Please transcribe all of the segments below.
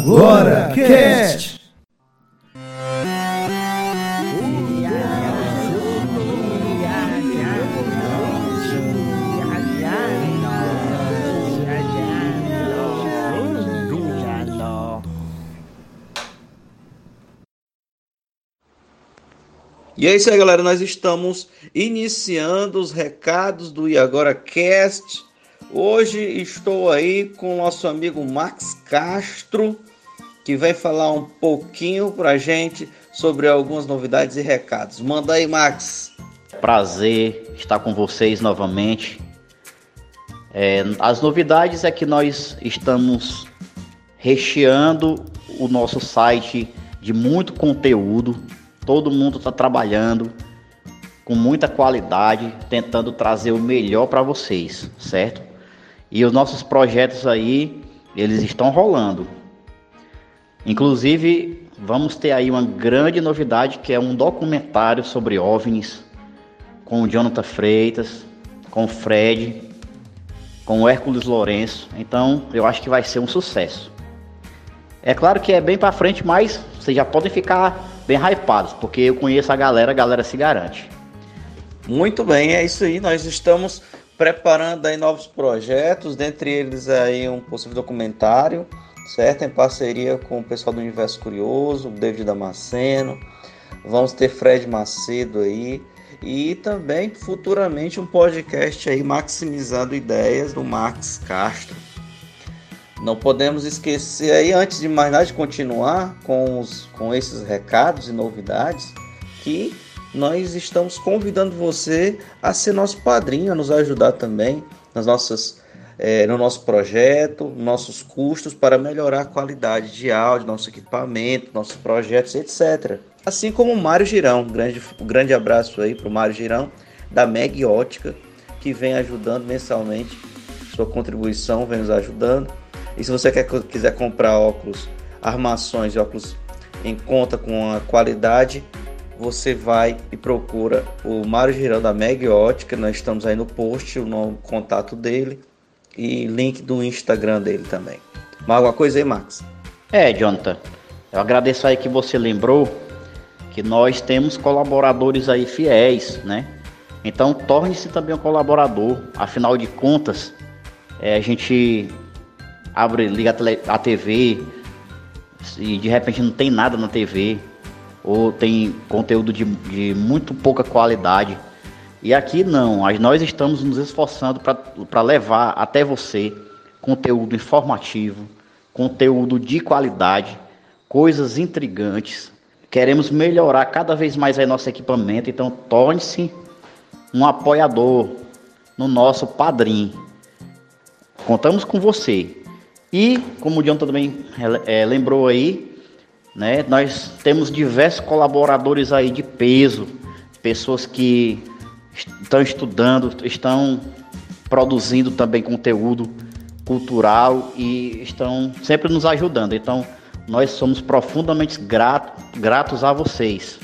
Agora Cast. E é isso aí, galera. Nós estamos iniciando os recados do E Agora Cast. Hoje estou aí com o nosso amigo Max Castro, que vai falar um pouquinho pra gente sobre algumas novidades e recados. Manda aí, Max. Prazer estar com vocês novamente. É, as novidades é que nós estamos recheando o nosso site de muito conteúdo Todo mundo está trabalhando com muita qualidade, tentando trazer o melhor para vocês, certo? E os nossos projetos aí, eles estão rolando. Inclusive, vamos ter aí uma grande novidade que é um documentário sobre OVNIs com o Jonathan Freitas, com o Fred, com o Hércules Lourenço. Então, eu acho que vai ser um sucesso. É claro que é bem para frente, mas vocês já podem ficar bem hypados, porque eu conheço a galera, a galera se garante. Muito bem, é isso aí. Nós estamos preparando aí novos projetos, dentre eles aí um possível documentário, certo? Em parceria com o pessoal do Universo Curioso, David Damasceno. Vamos ter Fred Macedo aí e também futuramente um podcast aí maximizando ideias do Max Castro. Não podemos esquecer aí, antes de mais nada, de continuar com, os, com esses recados e novidades, que nós estamos convidando você a ser nosso padrinho, a nos ajudar também nas nossas, é, no nosso projeto, nossos custos para melhorar a qualidade de áudio, nosso equipamento, nossos projetos, etc. Assim como o Mário Girão, grande, grande abraço aí para o Mário Girão, da Meg Ótica, que vem ajudando mensalmente, sua contribuição vem nos ajudando. E se você quer, quiser comprar óculos, armações e óculos em conta com a qualidade, você vai e procura o Mário Girão da Meg Ótica. Nós estamos aí no post, o nome, contato dele e link do Instagram dele também. Mais alguma coisa aí, Max? É, Jonathan. Eu agradeço aí que você lembrou que nós temos colaboradores aí fiéis, né? Então torne-se também um colaborador. Afinal de contas, é, a gente abre, liga a, a TV e de repente não tem nada na TV ou tem conteúdo de, de muito pouca qualidade. E aqui não, nós estamos nos esforçando para levar até você conteúdo informativo, conteúdo de qualidade, coisas intrigantes. Queremos melhorar cada vez mais aí nosso equipamento, então torne-se um apoiador no nosso padrinho. Contamos com você. E, como o John também é, lembrou aí, né, nós temos diversos colaboradores aí de peso, pessoas que estão estudando, estão produzindo também conteúdo cultural e estão sempre nos ajudando. Então, nós somos profundamente grato, gratos a vocês,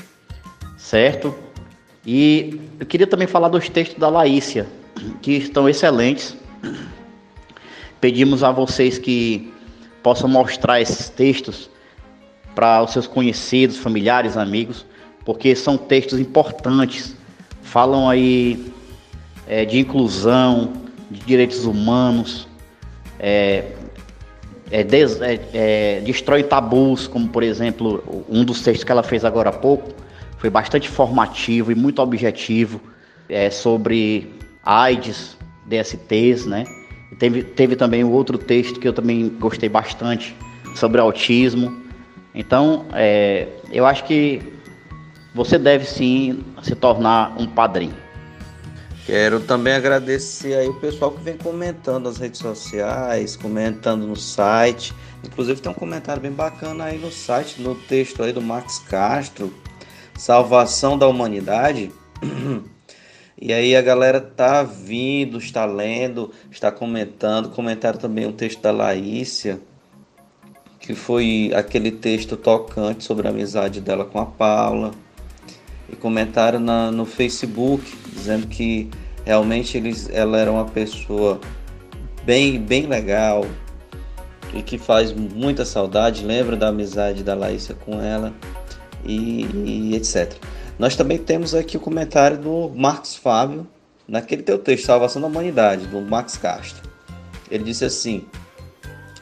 certo? E eu queria também falar dos textos da Laícia, que estão excelentes. Pedimos a vocês que possam mostrar esses textos para os seus conhecidos, familiares, amigos, porque são textos importantes. Falam aí é, de inclusão, de direitos humanos, é, é, des, é, é, destrói tabus, como por exemplo um dos textos que ela fez agora há pouco, foi bastante formativo e muito objetivo é, sobre AIDS, DSTs, né? Teve, teve também o outro texto que eu também gostei bastante sobre autismo. Então, é, eu acho que você deve sim se tornar um padrinho. Quero também agradecer aí o pessoal que vem comentando nas redes sociais, comentando no site. Inclusive tem um comentário bem bacana aí no site, no texto aí do Max Castro, Salvação da Humanidade. E aí a galera tá vindo, está lendo, está comentando. Comentaram também um texto da Laícia, que foi aquele texto tocante sobre a amizade dela com a Paula. E comentaram na, no Facebook, dizendo que realmente eles, ela era uma pessoa bem, bem legal, e que faz muita saudade, lembra da amizade da Laísa com ela e, e etc. Nós também temos aqui o comentário do Marcos Fábio, naquele teu texto, Salvação da Humanidade, do Max Castro. Ele disse assim,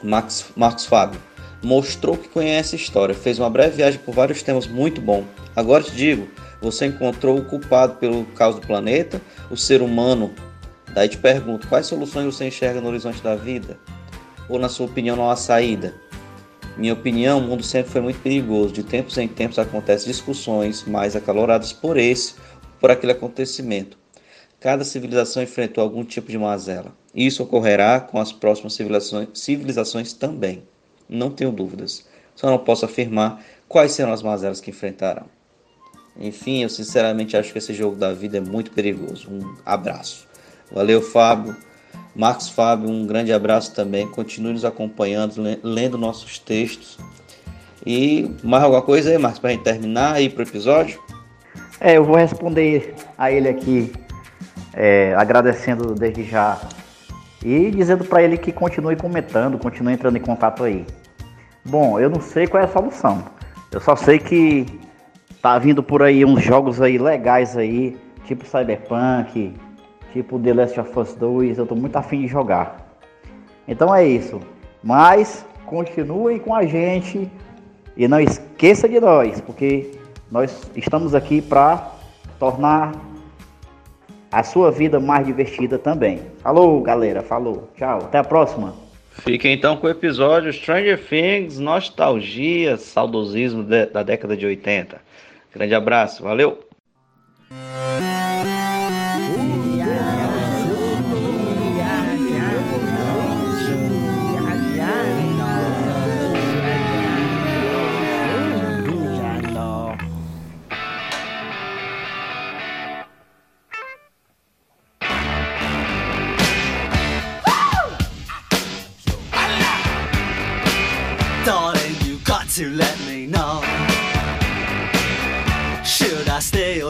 Max, Marcos Fábio, mostrou que conhece a história, fez uma breve viagem por vários temas muito bom. Agora te digo, você encontrou o culpado pelo caos do planeta, o ser humano. Daí te pergunto, quais soluções você enxerga no horizonte da vida? Ou na sua opinião não há saída? Minha opinião, o mundo sempre foi muito perigoso. De tempos em tempos acontecem discussões mais acaloradas por esse, por aquele acontecimento. Cada civilização enfrentou algum tipo de mazela. Isso ocorrerá com as próximas civilizações, civilizações também. Não tenho dúvidas. Só não posso afirmar quais serão as mazelas que enfrentarão. Enfim, eu sinceramente acho que esse jogo da vida é muito perigoso. Um abraço. Valeu, Fábio. Marcos Fábio, um grande abraço também. Continue nos acompanhando, lendo nossos textos. E mais alguma coisa aí, Marcos, para gente terminar aí para o episódio? É, eu vou responder a ele aqui, é, agradecendo desde já e dizendo para ele que continue comentando, continue entrando em contato aí. Bom, eu não sei qual é a solução. Eu só sei que tá vindo por aí uns jogos aí legais aí, tipo Cyberpunk, tipo The Last of Us 2, eu tô muito afim de jogar. Então é isso. Mas continuem com a gente e não esqueça de nós, porque nós estamos aqui para tornar a sua vida mais divertida também. Falou, galera. Falou. Tchau. Até a próxima. Fica então com o episódio Stranger Things, nostalgia, saudosismo da década de 80. Grande abraço. Valeu.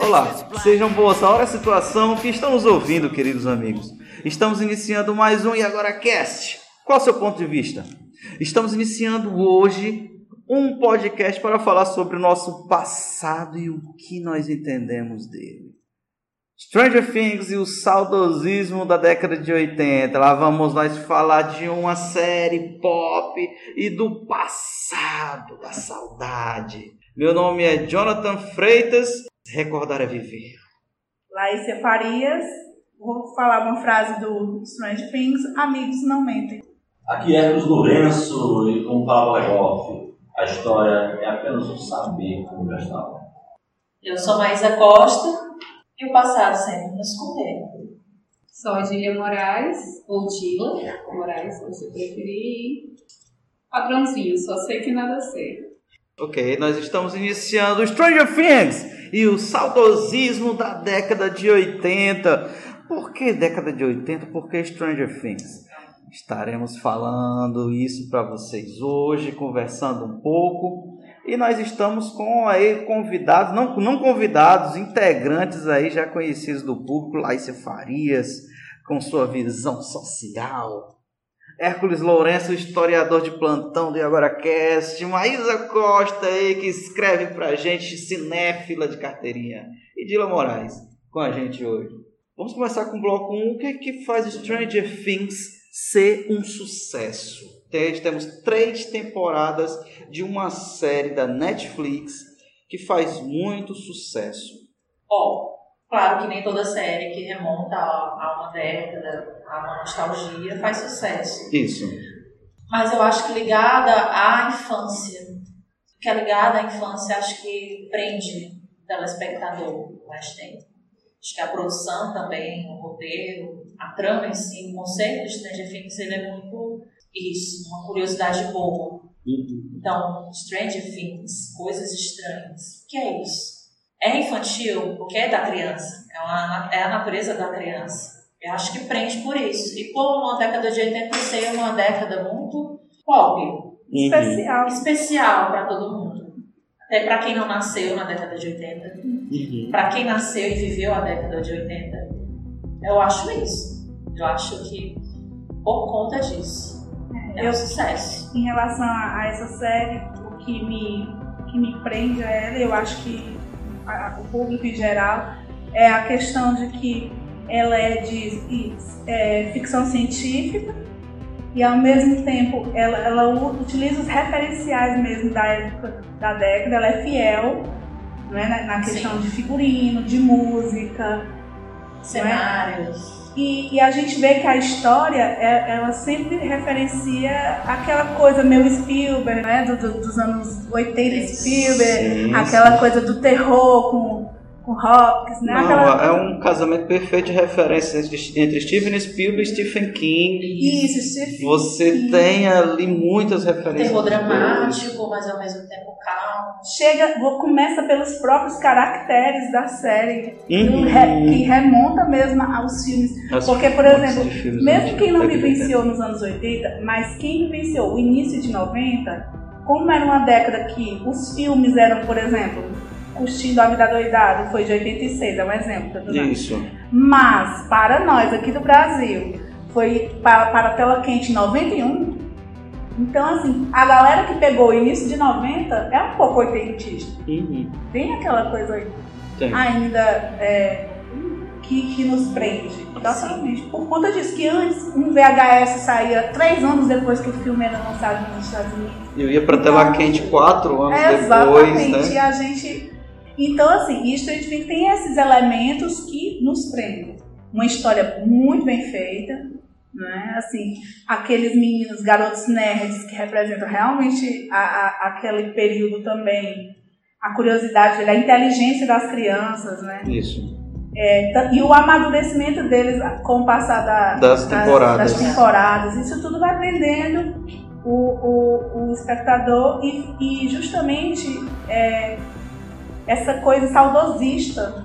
Olá, sejam boas. Olha a situação que estamos ouvindo, queridos amigos. Estamos iniciando mais um E Agora Cast. Qual é o seu ponto de vista? Estamos iniciando hoje um podcast para falar sobre o nosso passado e o que nós entendemos dele. Stranger Things e o saudosismo da década de 80. Lá vamos nós falar de uma série pop e do passado, da saudade. Meu nome é Jonathan Freitas. Recordar é viver. Laísa Farias. Vou falar uma frase do Stranger Things: Amigos não mentem. Aqui é Cruz Lourenço e como fala Legoff, a história é apenas um saber estava. Eu sou Maísa Costa e o passado sempre nos condena. Sou a Dília Moraes, ou Dila Moraes, se você preferir. Padrãozinho, só sei que nada sei. Ok, nós estamos iniciando Stranger Things e o saudosismo da década de 80. Por que década de 80? Por que Stranger Things? Estaremos falando isso para vocês hoje, conversando um pouco e nós estamos com aí convidados, não, não convidados, integrantes aí já conhecidos do público, Laísa Farias, com sua visão social. Hércules Lourenço, historiador de plantão do Agora Cast, Maísa Costa aí, que escreve pra gente, cinéfila de carteirinha. E Dila Moraes, com a gente hoje. Vamos começar com o bloco 1. O que é que faz Stranger Things ser um sucesso? temos três temporadas de uma série da Netflix que faz muito sucesso. Ó, oh, claro que nem toda série que remonta a, uma década, a uma nostalgia, faz sucesso. Isso. Mas eu acho que ligada à infância, que é ligada à infância, acho que prende o telespectador mais tempo. Acho que a produção também, o roteiro, a trama em si, o conceito de Stranger Things, ele é muito Isso, uma curiosidade boa. Uhum. Então, Stranger Things, coisas estranhas. O que é isso? É infantil porque é da criança. É, uma, é a natureza da criança. Eu acho que prende por isso. E por uma década de 80 ser uma década muito pop, Uhum. Especial. especial para todo mundo. Até para quem não nasceu na década de 80. Uhum. Para quem nasceu e viveu a década de 80. Eu acho isso. Eu acho que por conta disso é um Eu- sucesso. Em relação a, a essa série, o que me, o que me prende a ela, eu acho que a- o público em geral, é a questão de que ela é de é, ficção científica e ao mesmo tempo ela, ela utiliza os referenciais mesmo da época da década, ela é fiel né, na, na questão Sim. de figurino, de música, Cenários. E, e a gente vê que a história, é- ela sempre referencia aquela coisa meio Spielberg, né? do- do- dos anos 80 Spielberg, Sim, aquela coisa do terror com, com Hopkins, né? Não, Aquela- é um casamento perfeito de referências entre, Steven Spielberg e Stephen King. Isso, Stephen Você King. tem ali muitas referências. Terror dramático, mas ao mesmo tempo calmo. Chega, começa pelos próprios caracteres da série, que, Uhum. re- que remonta mesmo aos filmes. As Porque, por exemplo, filmes Mesmo quem não década de 80. vivenciou nos anos 80, mas quem vivenciou o início de 90, como era uma década que os filmes eram, por exemplo, Curtindo a Vida Doidado, foi de 86, é um exemplo. tá? Isso. Mas, para nós aqui do Brasil, foi para, para a tela quente em 91. Então, assim, a galera que pegou o início de 90 é um pouco oitentista. Uhum. Tem aquela coisa Tem. ainda é, que, que nos prende. Totalmente. Por conta disso, que antes um VHS saía três anos depois que o filme era lançado nos Estados Unidos. Eu ia pra tela quente quatro anos depois, Exatamente. né? E a gente. Então, assim, Stranger Things tem esses elementos que nos prendem. Uma história muito bem feita, né? Assim, aqueles meninos, garotos nerds que representam realmente a, a- aquele período também, a curiosidade, a inteligência das crianças, né? Isso. É, ta- e o amadurecimento deles com o passar da- Das temporadas. das temporadas. Isso tudo vai prendendo o, o, o espectador e, e justamente é, essa coisa saudosista.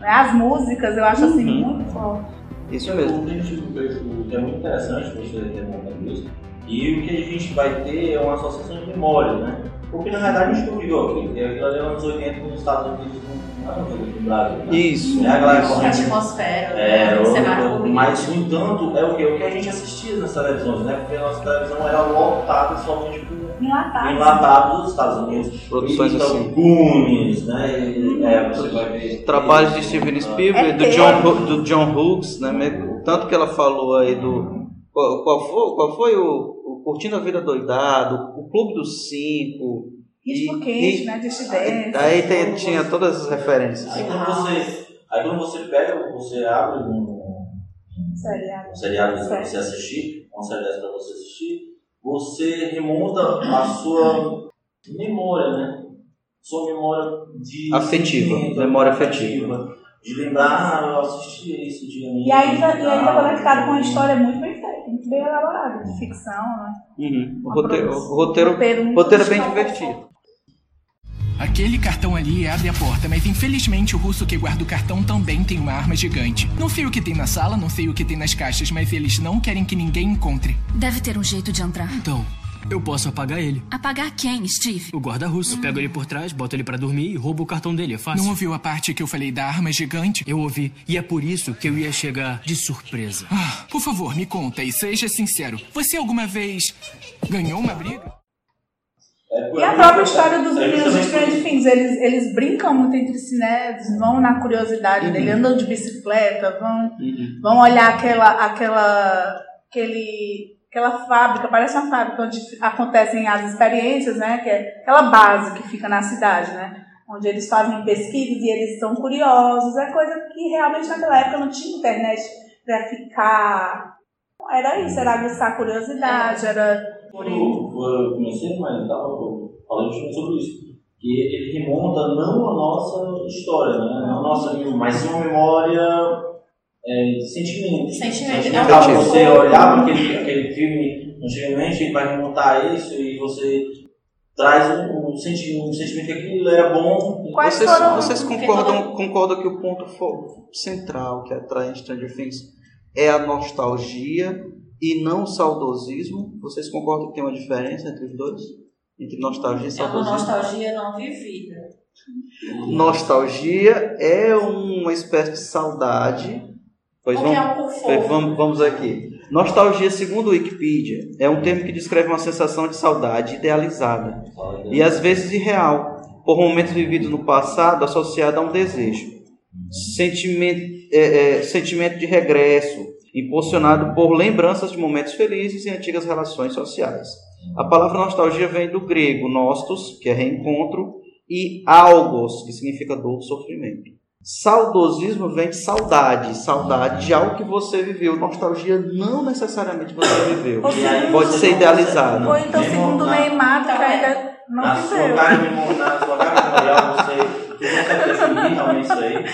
né? As músicas, eu acho assim, Uhum. muito forte. Isso mesmo. O que a gente o que é muito interessante você ter montado isso. E o que a gente vai ter é uma associação de memória, né? Porque na verdade a gente não viveu aqui. Porque aquilo ali é anos 80 nos Estados Unidos, não é no Brasil. Né? Isso. É a galera correndo. atmosfera, É, né? o cenário mas no entanto é o que? O que a gente assistia nas televisões, né? Porque a nossa televisão era lotada somente Enlatado. enlatados dos Estados Unidos. Produções então, assim. Goonies, né? E, é, você vai ver. Trabalhos de Steven Spielberg, É do. John, do John Hughes, né? mesmo- Tanto que ela falou aí do. Qual, qual foi, qual foi o, o Curtindo a Vida Doidado, o Clube dos Cinco. Ritmo e- quente, e- né? De Aí, aí tem- tinha todas as referências. Aí quando você, aí quando você pega, você abre um, Seriado. um seriado Certo. você assistir, série dessa para você assistir, você remonta a sua memória, né? Sua memória de Afetiva, memória afetiva. De lembrar, ah, eu assisti isso de anime. E ainda, e ainda ah, conectado com uma história muito bem feita, muito bem elaborada, de ficção, né? Uhum. O roteiro, o roteiro, roteiro roteiro é bem divertido. Aquele cartão ali abre a porta, mas infelizmente o russo que guarda o cartão também tem uma arma gigante. Não sei o que tem na sala, não sei o que tem nas caixas, mas eles não querem que ninguém encontre. Deve ter um jeito de entrar. Então, eu posso apagar ele. Apagar quem, Steve? O guarda russo. Eu pego ele por trás, boto ele pra dormir e roubo o cartão dele. É fácil. Não ouviu a parte que eu falei da arma gigante? Eu ouvi. E é por isso que eu ia chegar de surpresa. Ah, por favor, me conta e seja sincero. Você alguma vez ganhou uma briga? É E a própria que- história dos é meninos de justamente por Stranger Things, eles, eles brincam muito entre si, né? Eles vão na curiosidade dele, andam de bicicleta, vão, Uhum. vão olhar aquela, aquela, aquele, aquela fábrica, parece uma fábrica onde acontecem as experiências, né? Que é aquela base que fica na cidade, né? Onde eles fazem pesquisas e eles são curiosos. É coisa que realmente naquela época não tinha internet pra ficar. Era isso, era aguçar curiosidade, era. Quando eu comecei, mas eu tava falando justamente sobre isso. Que ele remonta não a nossa história, né? não a nossa, mas sim uma memória é, de sentimento. Sentimento. Sentimento. É um Você conforto. olhar para aquele, aquele filme antigamente e vai remontar isso e você traz um, um, senti um sentimento que aquilo era bom. Quais Vocês, foram- vocês concordam, concordam que o ponto central que atrai em Stranger Things é a nostalgia e não saudosismo? Vocês concordam que tem uma diferença entre os dois? Entre nostalgia e É uma saudosismo? nostalgia não vivida. Nostalgia é uma espécie de saudade. Pois vamos, é um vamos, vamos aqui. Nostalgia, segundo o Wikipedia, é um termo que descreve uma sensação de saudade idealizada e às vezes irreal, por momentos vividos no passado associado a um desejo. Sentimento, é, é, sentimento de regresso, impulsionado por lembranças de momentos felizes e antigas relações sociais. A palavra nostalgia vem do grego nostos, que é reencontro, e algos, que significa dor, sofrimento. Saudosismo vem de saudade, saudade de algo que você viveu. Nostalgia não necessariamente você viveu. Seja, Pode ser idealizado. Ou então, segundo Neymar, que ainda não na sua viveu. cara memorial, na sua cara memorial, você você realmente isso aí.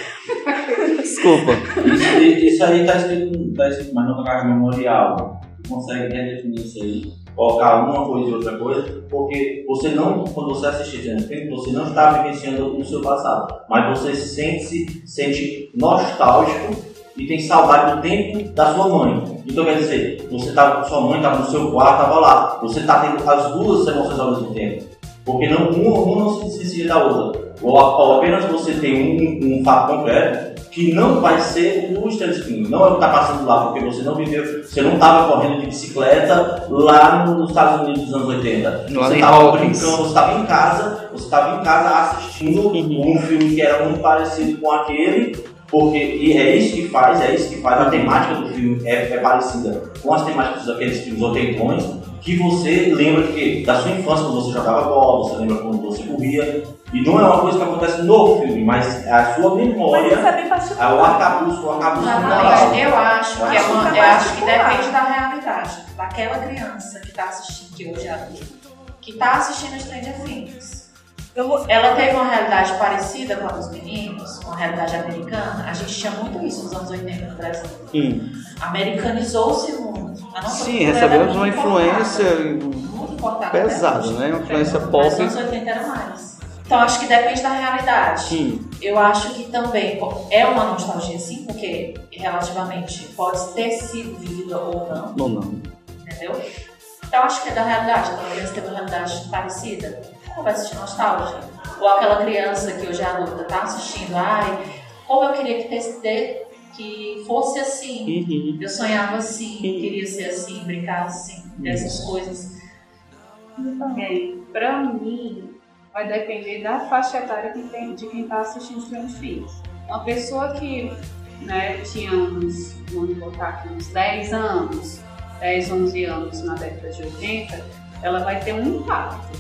Desculpa. Isso, isso aí está escrito, tá escrito, mas não na carga memorial. Você consegue redefinir isso aí, colocar uma coisa e outra coisa, porque você não, quando você Stranger Things, você não está vivenciando o seu passado, mas você se sente, se sente nostálgico e tem saudade do tempo da sua mãe. Então quer dizer, você tava, sua mãe estava no seu quarto, estava lá, você está tendo as duas emoções ao mesmo tempo. Porque não, uma, uma não se distancia da outra. Ou, ou apenas você tem um, um fato concreto que não vai ser o Stranger Things. Não é o que está passando lá, porque você não viveu, você não estava correndo de bicicleta lá nos Estados Unidos dos anos 80. Lá Você estava brincando, você estava em casa, você estava em casa assistindo um filme que era muito parecido com aquele, porque e é isso que faz, é isso que faz, a temática do filme é, é parecida com as temáticas daqueles filmes oitentões, que você lembra que da sua infância, quando você jogava bola, você lembra quando você corria, e não é uma coisa que acontece no filme, mas é a sua Mas memória, isso é bem é o particular. arcabouço, o arcabouço mental. Exatamente. Eu acho que, é uma, eu é acho que particular. depende da realidade. Daquela criança que está assistindo, que hoje é adulta, que está assistindo Stranger Things. Vou- Ela teve uma realidade parecida com a dos meninos, uma realidade americana. A gente tinha muito isso nos anos 80 no Brasil. Hum. Americanizou-se o mundo. A nossa Sim, recebemos uma muito influência muito importada até pesada, hoje. né? Uma influência Mas pop. nos anos 80 era mais. Então acho que depende da realidade. Sim. Eu acho que também é uma nostalgia sim, porque relativamente pode ter sido vivida ou não, Não, não. entendeu? Então acho que é da realidade, aquela criança tem uma realidade parecida, ela vai assistir nostalgia. Ou aquela criança que hoje é adulta tá assistindo, ai, como eu queria que, que fosse assim. Uhum. Eu sonhava assim, queria ser assim, brincar assim, dessas coisas. Bem, pra mim, vai depender da faixa etária que tem, de quem tá assistindo Stranger Things. Uma pessoa que né, tinha uns, vamos botar aqui, uns 10 anos, 10, 11 anos na década de 80, ela vai ter um impacto.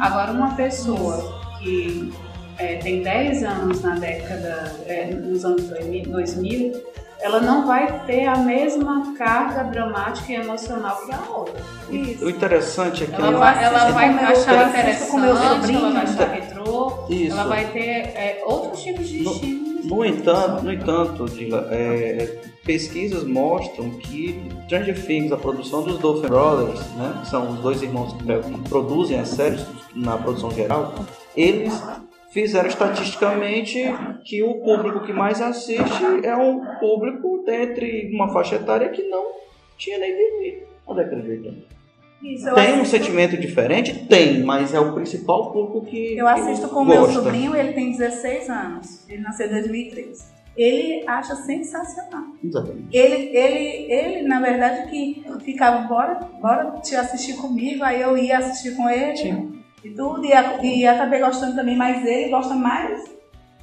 Agora, uma pessoa que é, tem 10 anos na década, é, nos anos 2000, ela não vai ter a mesma carga dramática e emocional que a outra. O interessante é que Ela vai, ela vai com meu- achar eu interessante, com meu ela vai achar retrô, Isso. ela vai ter é, outros tipos de No- estímulos. No entanto, no entanto Dila, é, pesquisas mostram que Stranger Things, a produção dos Dolphin Brothers, né, que são os dois irmãos que produzem as séries na produção geral, eles fizeram estatisticamente que o público que mais assiste é um público dentre uma faixa etária que não tinha nem vivido na década de 80. Isso, Tem um assisto- sentimento diferente? Tem, mas é o principal público que Eu assisto com o meu gosta. sobrinho, ele tem 16 anos. Ele nasceu em 2003. Ele acha sensacional. Exatamente. Ele, ele, ele, na verdade, que ficava, bora, bora te assistir comigo, aí eu ia assistir com ele Sim. E tudo, e, a- e acabei gostando também, mas ele gosta mais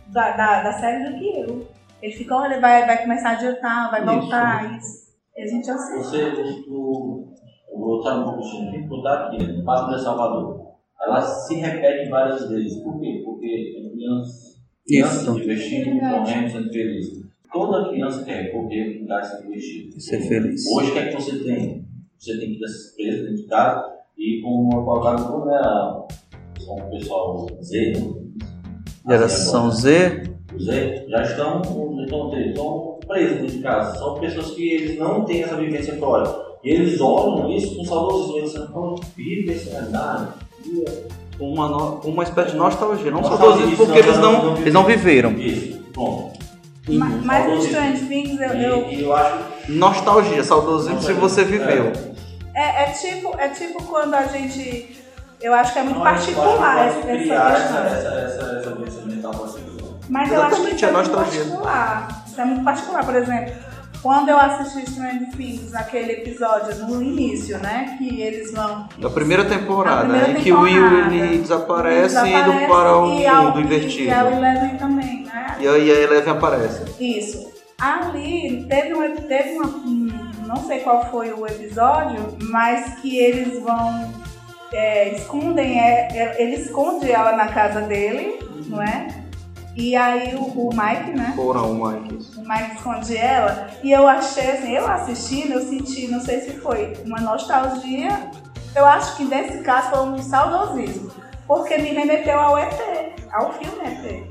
da, da, da série do que eu. Ele fica, olha, vai, vai começar a adiantar, vai Isso. voltar, isso. E a gente assiste. Você, o, o, vou voltar um pouco Chile, vou botar aqui, né? Passo de Salvador. Ela se repete várias vezes. Por quê? Porque tem crianças, crianças Isso. se divertindo, correndo, sendo felizes. Toda criança quer correr, brincar e se divertir. Ser feliz. Hoje, o que é que você tem? Você tem que ter essas presas dentro de casa e com uma palavra como é a- com o pessoal Z, né? Geração Z, Z, já estão, já estão, estão presos dentro de casa, são pessoas que eles não têm essa vivência fora. E eles olham isso com saudosismo, eles falam, vive essa realidade. Com uma, no- com uma espécie de nostalgia, não saudosismo porque eles não, eles não viveram. Isso, bom. Ma- Mas no Saudosismo. Strange Things eu, eu- e eu acho Nostalgia, saudosismo se você viveu. é, é tipo é tipo quando a gente eu acho que é muito Não, particular essa, questão. essa, essa, essa vivência mental particular. Mas eu acho que Exatamente, é é muito particular. Isso é muito particular, por exemplo, quando eu assisti Stranger Things, naquele episódio no início, né? Que eles vão. Da primeira temporada, primeira em que o Will ele desaparece, desaparece indo para o e mundo e- invertido. E a Eleven também, né? E aí a Eleven aparece. Isso. Ali teve, um, teve uma. Não sei qual foi o episódio, mas que eles vão. é, escondem, é, é- ele esconde ela na casa dele, não é? E aí o, o Mike, né? Foram o Mike. O Mike esconde ela. E eu achei assim, eu assistindo, eu senti, não sei se foi uma nostalgia. Eu acho que nesse caso foi um saudosismo. Porque me remeteu ao ET, ao filme ET.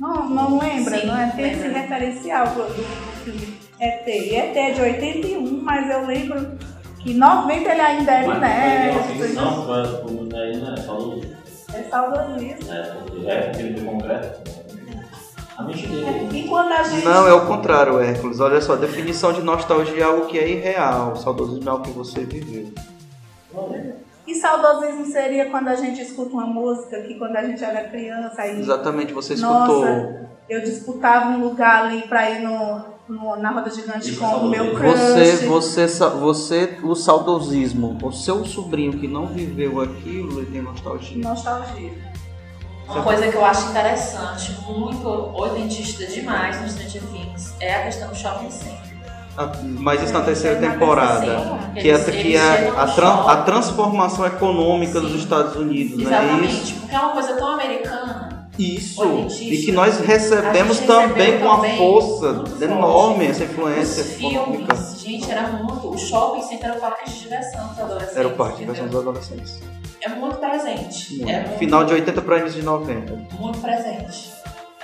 Não, não lembra, Sim, não é? Tem esse referencial do, do filme ET. E ET é de 81, mas eu lembro que em 90 ele ainda era inédito. não, mas aí não é saudosismo. É saudosismo. É, porque é aquele do concreto. A. E gente. Não, é o contrário, Hércules. Olha só, a definição de nostalgia é algo que é irreal. Saudosismo é algo que você viveu. E saudosismo seria quando a gente escuta uma música que quando a gente era criança aí. Exatamente, você escutou. Nossa, eu disputava um lugar ali pra ir no, no- na roda gigante Isso com é o meu saudosismo. crush. Você, você, você, o saudosismo, o seu sobrinho que não viveu aquilo, ele tem nostalgia. Nostalgia. Uma coisa que eu acho interessante, muito oitentista demais no Stranger Things, é a questão do shopping center. Mas isso na terceira Na temporada. Que, é, que é a, tran- a transformação econômica dos Sim. Estados Unidos, né? Exatamente, porque é uma coisa tão americana. Isso. E que nós recebemos A também com uma força enorme essa influência Os econômica. filmes, gente, era muito. O shopping center era o parque de diversão dos adolescentes. Era o parque de diversão dos adolescentes. É muito presente. Muito. É muito, Final de 80 para início de 90. muito presente.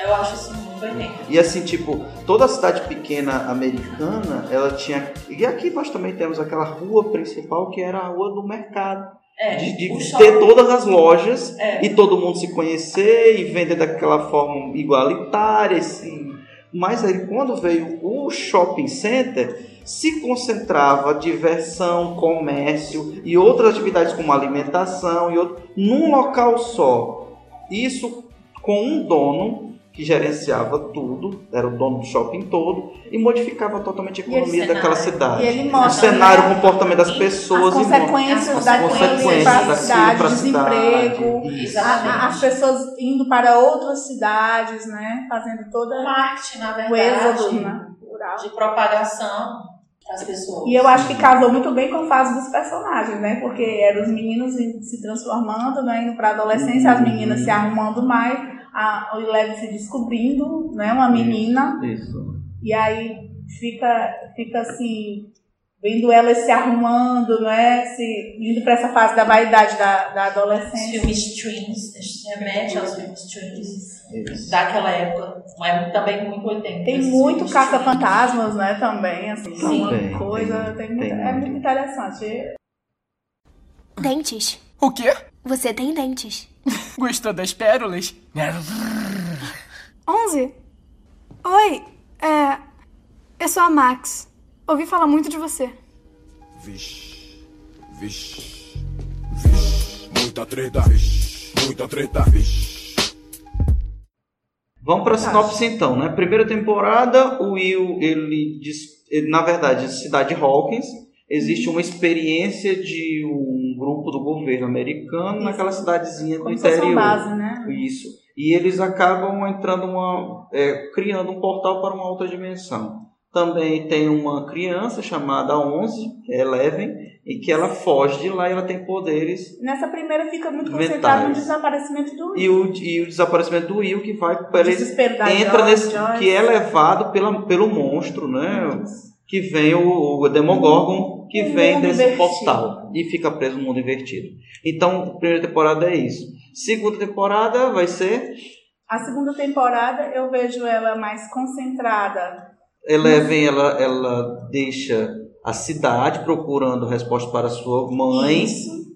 Eu acho isso muito 80. E assim, tipo, toda cidade pequena americana, ela tinha. E aqui nós também temos aquela rua principal que era a rua do mercado. É, De, de ter shopping- todas as lojas É. e todo mundo se conhecer e vender daquela forma igualitária, assim. Mas aí quando veio o shopping center, se concentrava diversão, comércio e outras atividades como alimentação e outro, num local só. Isso com um dono que gerenciava tudo, era o dono do shopping todo e modificava totalmente a economia daquela cidade. E ele o cenário, o comportamento das as pessoas As e consequências as da consequências crise para a daquilo cidade, desemprego, cidade. a- as pessoas indo para outras cidades, né? Fazendo toda marketing, na o êxodo verdade, né? rural. de propagação as pessoas. E eu acho que casou muito bem com a fase dos personagens, né? Porque eram os meninos se transformando, né? Indo para a adolescência, as meninas se arrumando mais, a, o Eleven se descobrindo, né? Uma menina. Isso. E aí fica, fica assim, vendo elas se arrumando, né? Se, indo para essa fase da vaidade da, da Os adolescência. filmes Twins, remete aos filmes Twins Isso. daquela época. É também muito 80. Tem muito caça-fantasmas, né? Também, assim, Sim. uma Tem, coisa. tem, Tem, é muito. muito interessante. Dentes. O quê? Você tem dentes. Gostou das pérolas? 11? Oi, é. Eu sou a Max. Ouvi falar muito de você. Vixe, vixe, vixe, muita treta, vixe, muita treta, vixe. Vamos para a sinopse então, né? Primeira temporada, o Will, ele, diz- ele, na verdade, cidade Hawkins, existe uma experiência de um grupo do governo americano Isso. naquela cidadezinha do Como fosse interior. base, né? Isso. E eles acabam entrando uma, é, criando um portal para uma outra dimensão. Também tem uma criança chamada 11, que é Eleven, e que ela foge de lá e ela tem poderes Nessa primeira fica muito concentrado no desaparecimento do e o, e o desaparecimento do Will que vai para ele entra nesse que é levado pela, pelo monstro, né? Que vem o, o Demogorgon que vem desse invertido. portal e fica preso no mundo invertido. Então, primeira temporada é isso. Segunda temporada vai ser A segunda temporada eu vejo ela mais concentrada Eleven, ela, ela deixa a cidade procurando resposta para sua mãe,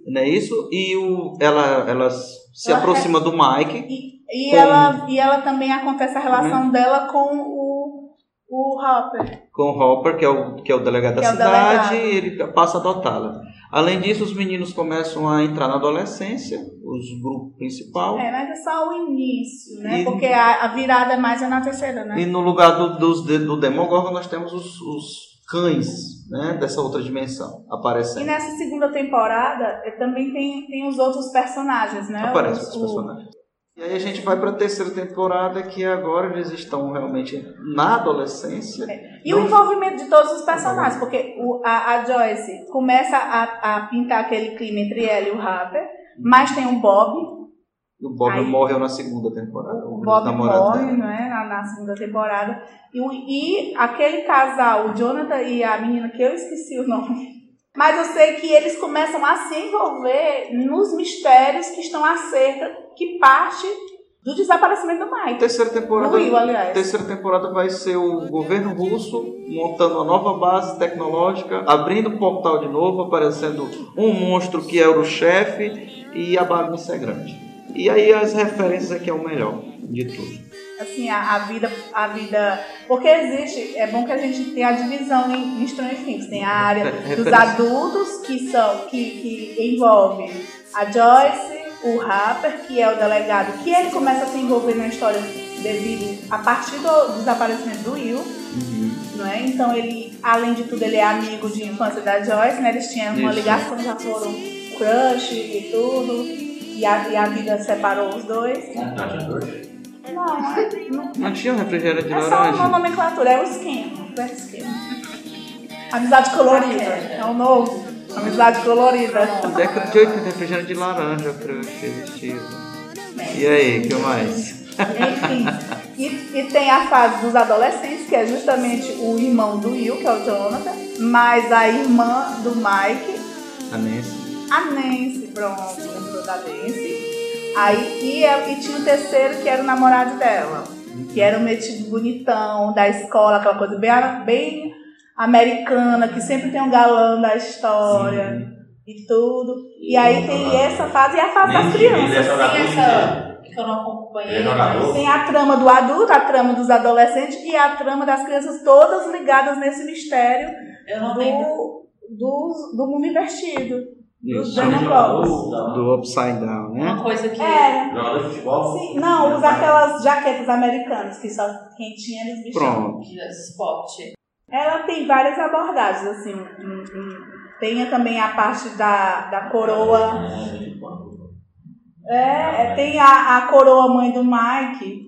não é isso? E o, ela, ela se Ela aproxima do Mike. E, com- ela, e ela também acontece a relação dela com o, o Hopper. com o Hopper, que é o, que é o delegado Que da é o cidade, delegado. e ele passa a adotá-la. Além disso, os meninos começam a entrar na adolescência, os grupos principal, É, mas é só o início, né? E- Porque a, a virada é mais na terceira, né? e no lugar do, dos, do Demogorgon nós temos os, os cães né, dessa outra dimensão E aparecendo. nessa segunda temporada eh, também tem, tem os outros personagens, né? Aparecem Os- os personagens. E aí a gente vai para a terceira temporada, que agora eles estão realmente na adolescência. E o envolvimento de todos os personagens, porque o- a, a Joyce começa a, a pintar aquele clima entre ela e o Harper, mas tem o Bob, O Bob Aí- morreu na segunda temporada. o Bob morre, dela. né, na, na segunda temporada, e, e aquele casal, o Jonathan e a menina que eu esqueci o nome, mas eu sei que eles começam a se envolver nos mistérios que estão acerca, que parte do desaparecimento do Mike. Terceira temporada, aliás. terceira temporada vai ser o governo russo montando uma nova base tecnológica, abrindo o portal de novo, aparecendo um monstro que era o chefe e a bagunça é grande. E aí as referências aqui é o melhor de tudo. Assim, a, a vida, a vida. Porque existe, é bom que a gente tenha a divisão em, em Stranger Things. Tem a área dos adultos, que são, que, que envolve a Joyce, o Harper, que é o delegado, que ele começa a se envolver na história devido a partir do desaparecimento do Will. Não é? Então ele, além de tudo, ele é amigo de infância da Joyce, né? Eles tinham uma Isso. ligação, já foram crush e tudo. E a, e a vida separou os dois. Não, é- não, Não tinha um refrigerante de é só uma laranja? nomenclatura, é o esquema. É o esquema. Amizade colorida. É o novo. Amizade colorida. Década de 80, refrigerante de laranja eu ser vestido. E aí, o que mais? Enfim. E, e tem a fase dos adolescentes, que é justamente o irmão do Will, que é o Jonathan, mais a irmã do Mike, A Nancy. a Nancy, pronto, lembrou da Nancy. Aí, e, é- e tinha o terceiro, que era o namorado dela, que era o metido bonitão da escola, aquela coisa bem, bem americana, que sempre tem um galã da história e tudo. E aí tem essa fase e a fase das Nem é crianças. jogador Tem de essa. Que eu não acompanhei. É? Tem a trama do adulto, a trama dos adolescentes e a trama das crianças, todas ligadas nesse mistério Eu não do, do, do mundo invertido. Dos Isso. Demogorgons. Do Upside Down, né? Uma coisa que. É. Jogador de futebol? Sim, não, usa aquelas jaquetas americanas que só quem tinha eles vestiam. Pronto. de esporte. Ela tem várias abordagens, assim. Tem também a parte da, da coroa. É, tem a, a coroa mãe do Mike.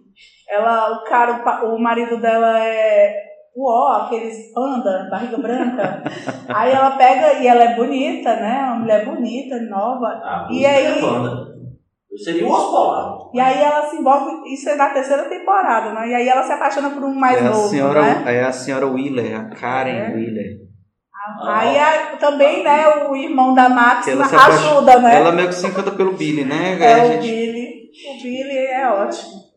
Ela, o cara, o marido dela é o ó, aqueles panda, barriga branca. aí ela pega, e ela é bonita, né? Uma mulher bonita, nova. Ah, e aí. Eu seria um Oscar. E aí ela se envolve, isso é na terceira temporada, né? E aí ela se apaixona por um mais é, a novo, senhora, né? é a senhora Wheeler, a Karen É. Wheeler. Aí a- também, né, o irmão da Max ajuda, né? Ela meio que se encanta pelo Billy, né? É A o gente- Billy. O Billy é ótimo.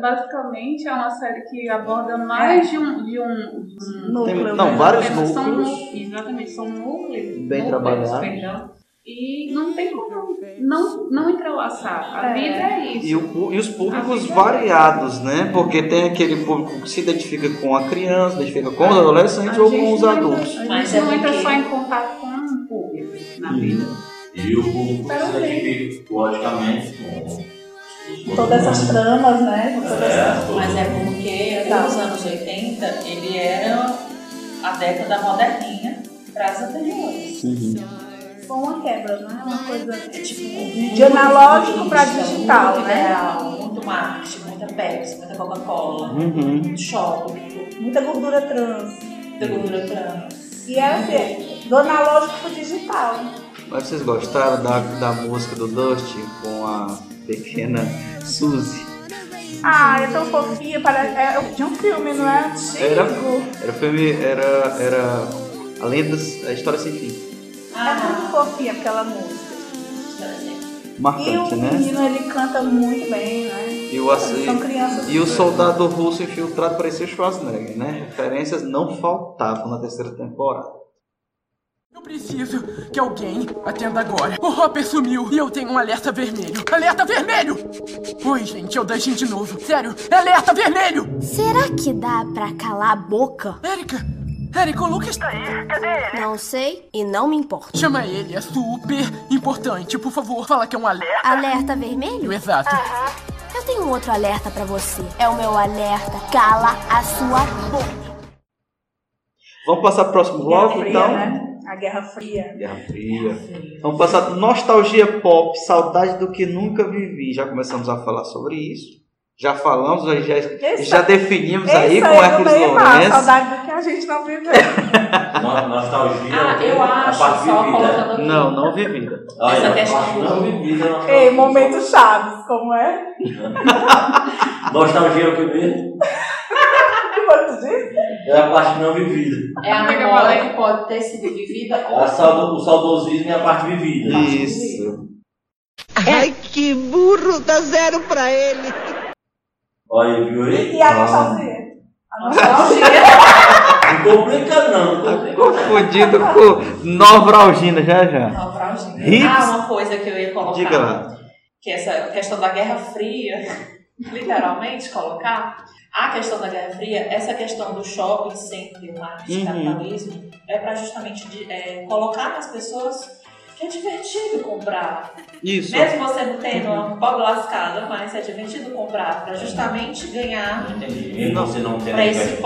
Basicamente é uma série que aborda mais de um, de um, de um Núcleo, Tem- não, né? vários São núcleos. núcleos, exatamente, são núcleos. Bem trabalhados. E não tem como não, não entrelaçar. A É. vida é isso. E, o e os públicos é variados, né? Porque tem aquele público que se identifica com a criança, identifica com os adolescentes A ou com os entra- adultos. A Mas gente não é entra só em contato com um público na vida. E o público se identifica, logicamente, com Todas essas tramas, né? Todas É, essas... todos- Mas é porque Tá. nos anos 80 ele era a década moderninha para as anteriores. Foi uma quebra, né? Uma coisa É tipo de analógico para digital, muito né? ideal, muito marketing, muita Pepsi, muita Coca-Cola, Uhum. muito shopping, Muita gordura trans. muita gordura trans. E era assim, do analógico pro digital. Mas vocês gostaram da, da música do Dusty com a pequena Suzy? Ah, é tão fofinha, parece. É de um filme, não é? Antigo. Era, era filme, era, era a lenda, a história sem fim. É muito fofinha aquela música. E o Marcante, né? menino, ele canta muito bem, né? E o, crianças. e o soldado russo infiltrado parecia Schwarzenegger, né? Referências não faltavam na terceira temporada. Eu preciso que alguém atenda agora. O Hopper sumiu e eu tenho um alerta vermelho. Alerta vermelho! Oi, gente, é o Dustin de novo. Sério, é alerta vermelho! Será que dá pra calar a boca? Érica! Érica, o Lucas tá aí. Cadê ele? Não sei e não me importa. Chama ele, é super importante. Por favor, fala que é um alerta. Alerta vermelho? Exato. Eu tenho um outro alerta pra você. É o meu alerta. Cala a sua boca. Vamos passar pro próximo bloco, então? né? A Guerra Fria. Guerra Fria. Vamos passar pro nostalgia pop, saudade do que nunca vivi. Já começamos a falar sobre isso. Já falamos, já, já, Esse já definimos aí Esse com aí é do Hércules Lourenço. Saudade do que a gente não viveu. No- Nostalgia. Ah, eu acho, parte só vivida. Não, não vivida. Olha, Essa questão não vivida. Ei, momento Chaves, como é? Nostalgia é o que mesmo? Quanto disse? É a parte não vivida. É a memória que pode ter sido vivida É ou a saudo, o saudosismo e a parte vivida. Isso. Ai, que burro, dá zero pra ele. Olha, viu aí? E a nostalgia? A Tá nostalgia. Não complica não, complica. Confundido com Novralgina, já já. Hits? Ah, uma coisa que eu ia colocar. Diga lá. que essa questão da Guerra Fria, literalmente colocar, a questão da Guerra Fria, essa questão do shopping center, o marketing Uhum. capitalismo, é para justamente de- é, colocar nas pessoas que é divertido comprar. Isso. Mesmo você não tendo uma pobre lascada, mas é divertido comprar para justamente ganhar Entendi. Mesmo você não para esse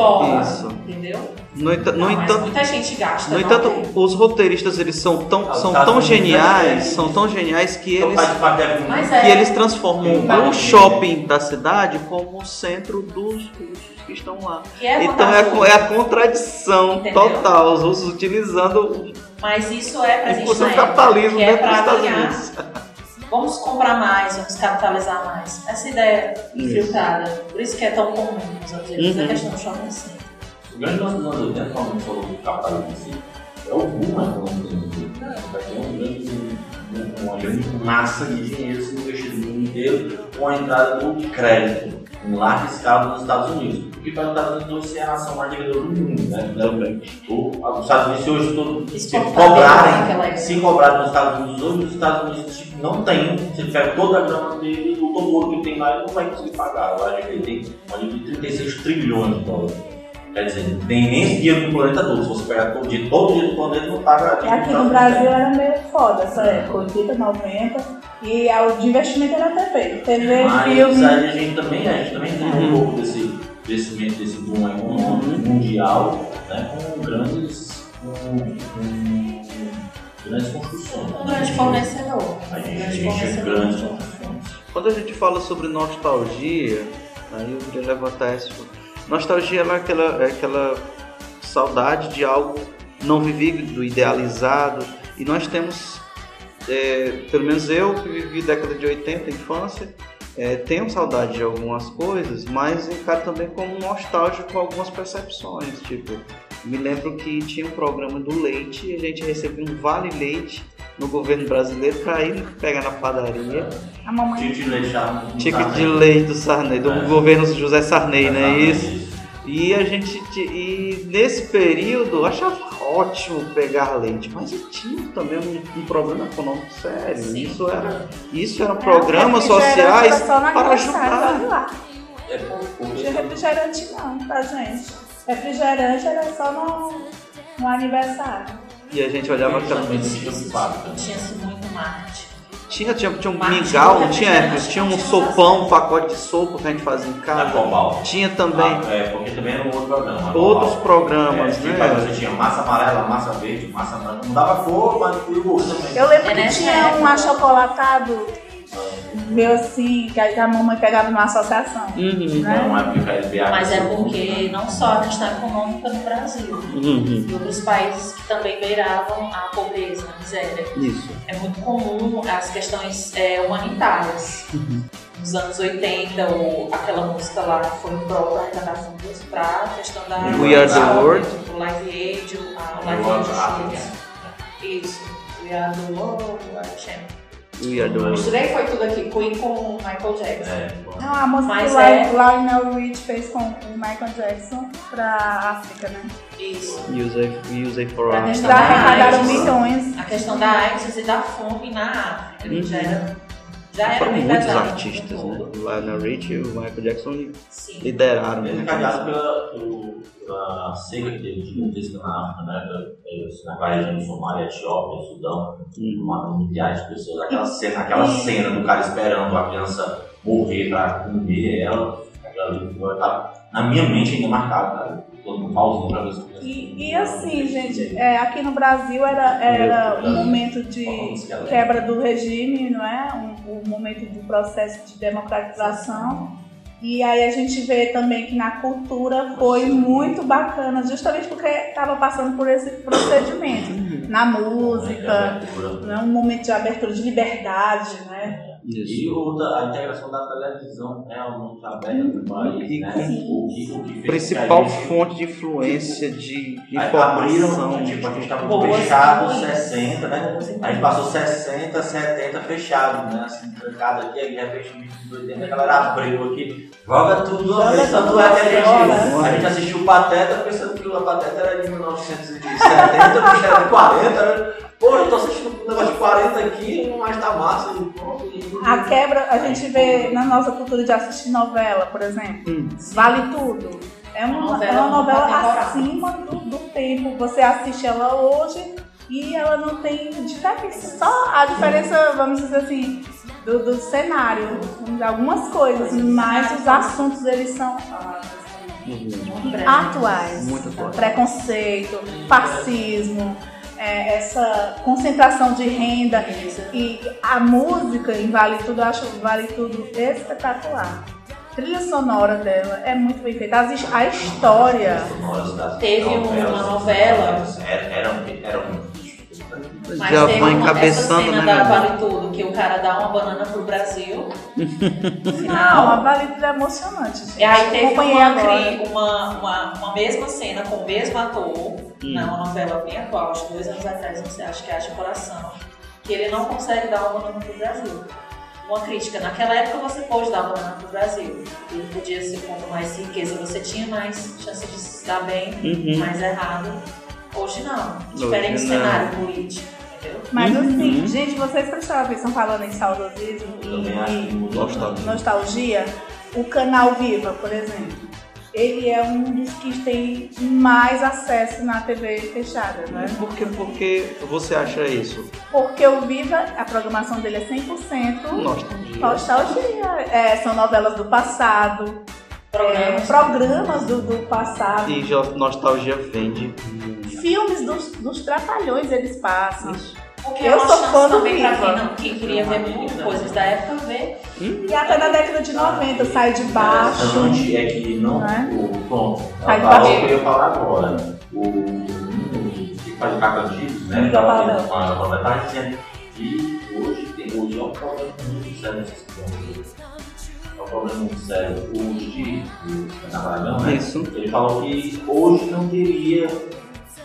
entendeu? No, enta- no Não, mas entanto, muita gente gasta. no não entanto, tem. os roteiristas eles são tão, Ah, são tá, tão tá, geniais, são tão geniais que Então eles que é. eles transformam Tá. o shopping da cidade como o centro dos russos que estão lá. que é Então é, a- é a contradição Entendeu? total, os russos utilizando Mas isso é pra gente o capitalismo que é dentro dos pra Estados ganhar. Unidos. Vamos comprar mais, vamos capitalizar mais. Essa ideia Isso. filtrada. Por isso que é tão comum nos 80, Uhum. a questão do shopping center. O grande lance dos anos 80, quando a gente falou do capitalismo em si, é o boom econômico. Vai ter um grande, uma grande massa de dinheiro sendo investido no mundo inteiro com a entrada do crédito em larga escala nos Estados Unidos. O que para os Estados Unidos hoje ser a nação mais dinheiro do mundo, né? Também. O- Os Estados Unidos hoje todo, se cobrarem, se cobrarem nos Estados Unidos hoje, os Estados Unidos tipo, não tem, se ele pega toda a grana dele, o todo o ouro que tem lá, ele não vai conseguir pagar. Eu acho que ele tem uma dívida de 36 trilhões de dólares. Quer dizer, não tem nem esse dinheiro no planeta todo. Se você pegar todo dia, todo dia do planeta, não paga a dívida aqui dos no Brasil era meio foda essa época, 80, 90. E o de investimento era TV. TV, Mas filme. aí a gente também, a gente também tem um pouco desse crescimento, desse boom econômico mundial, né, com grandes, com, grandes construções. Um grande fornecedor. A Um gente, a grande gente é fornecedor. grande construções. Quando a gente fala sobre nostalgia, aí eu queria levantar isso. Nostalgia é aquela, é aquela saudade de algo não vivido, idealizado. E nós temos, é, pelo menos eu que vivi década de 80, infância, é, tenho saudade de algumas coisas, mas encaro também como nostálgico algumas percepções. Tipo, me lembro que tinha um programa do leite e a gente recebia um vale leite no governo brasileiro para ir pegar na padaria. A mamãe. Tite de leite tá, de leite do Sarney, do É. governo José Sarney, não é isso? E a gente e nesse período eu achava ótimo pegar leite, mas eu tinha também um, um problema econômico sério. Sim. Isso era isso eram É, programas sociais era para ajudar. É Não tinha refrigerante não pra gente. Refrigerante era só no, no aniversário. E a gente olhava aquela também. Tinha-se muito marketing. tinha tinha, tinha um Marketing mingau, não tinha, tinha um sopão, um pacote de sopa que a gente fazia em casa. Tinha também Ah, é, porque também era um outro programa. outros programas, É, né? você tinha massa amarela, massa verde, massa branca. Não dava cor, mas o gosto também. Eu lembro É que nessa tinha época. um achocolatado, meu assim, que a mamãe pegava numa associação. Uhum. Né? Não é porque SBA. Mas é porque não só a questão econômica no Brasil, Uhum. e outros países que também beiravam a pobreza, a miséria. Isso. É muito comum as questões é, humanitárias. Uhum. Nos anos 80, o, aquela música lá foi em prol da arrecadação dos para a questão da. We Are the World. O Live Aid, a Live Aid. Isso. We Are the World, the Champion. We Are The World. Foi tudo aqui, Queen com Michael Jackson. É, Não, a música Mas que é- Lionel Rich fez com o Michael Jackson pra África, né? Isso. Use use for questão Já da arrecadaram milhões. A questão da AIDS e da fome na África. Uhum. Já era, já era bem muitos pesado. artistas, né? O Lionel Rich e o Michael Jackson Sim. lideraram. Ele é né? pela, pela seca que teve gigantesca na África, né? Na região de Somália, Etiópia, Sudão, matando milhares de pessoas. Aquela cena, aquela cena do cara esperando a criança morrer pra comer ela, aquela ali foi- tá na minha mente ainda marcado, cara. Todo mundo pauzinho pra ver se E, e assim, gente, é, aqui no Brasil era, era um momento de quebra do regime, não é? Um, um momento do processo de democratização. E aí a gente vê também que na cultura foi muito bacana, justamente porque estava passando por esse procedimento. Na música, né? um momento de abertura de liberdade, né? E outra, a integração da televisão realmente aberta no país, E né? com O que, o que fez Principal gente- fonte de influência de informação. Abriram, tipo, a gente estava Boas fechado músicas. 60, né? A gente passou 60, 70 fechado, né? Assim, trancado aqui, aí de repente, nos 80, a galera abriu aqui, joga tudo, vez, tanto tudo é que a fora. gente, a gente assistiu o Pateta pensando que o Pateta era de 1970, o bicho era de 40, né? Pô, eu tô assistindo um negócio de 40 aqui, mas tá massa, e pronto. A quebra, a gente vê na nossa cultura de assistir novela, por exemplo. Vale tudo. É uma, Novela é uma novela acima do, do tempo. Você assiste ela hoje e ela não tem diferença. Só a diferença, vamos dizer assim, do, do cenário. Algumas coisas, mas os assuntos eles são atuais. Muito atuais. Preconceito, fascismo, é, essa concentração de renda e a música em Vale Tudo, eu acho Vale Tudo espetacular. A trilha sonora dela é muito bem feita. A história. Teve uma novela. Era, era, era um. Mas Já teve vai uma, essa encabeçando, cena né, da? Vale Tudo, que o cara dá uma banana pro Brasil. Não, a Vale Tudo é emocionante. Gente. E aí teve uma, cri- uma, uma, uma mesma cena com o mesmo ator, Hum. na uma novela bem atual, acho que dois anos atrás, não sei, acho que é Haja Coração, que ele não consegue dar uma banana pro Brasil. Uma crítica, naquela época você pôde dar uma banana pro Brasil. Ele podia ser com mais riqueza, você tinha mais chance de se dar bem, Uhum. mais errado. Hoje não. Hoje Diferente não. cenário político, Mas Uhum. assim, gente, vocês prestaram atenção falando em saudosismo e. Nostalgia. nostalgia? O canal Viva, por exemplo, ele é um dos que tem mais acesso na TV fechada, né? Por que, por que você acha isso? Porque o Viva, a programação dele é 100% Nostalgia. nostalgia. É, são novelas do passado, Programas. é, programas do, do passado, E já- nostalgia vende. Filmes dos, dos trapalhões eles passam. Porque Eu é sou fã do também pra Viva. quem, não, quem queria ver muito coisas da época ver. E até na década de 90, sai de baixo. interessante é que não. Né? O, pronto, Sai o baixo. que eu ia falar agora. O menino que faz o Cacandidos, né? Miguel Tava Paladão. tendo uma uma reportagem dizendo que hoje, tem, hoje é um problema muito sério nesse. É um problema muito sério. O de o Navaragão, né? Isso. Ele falou que hoje não teria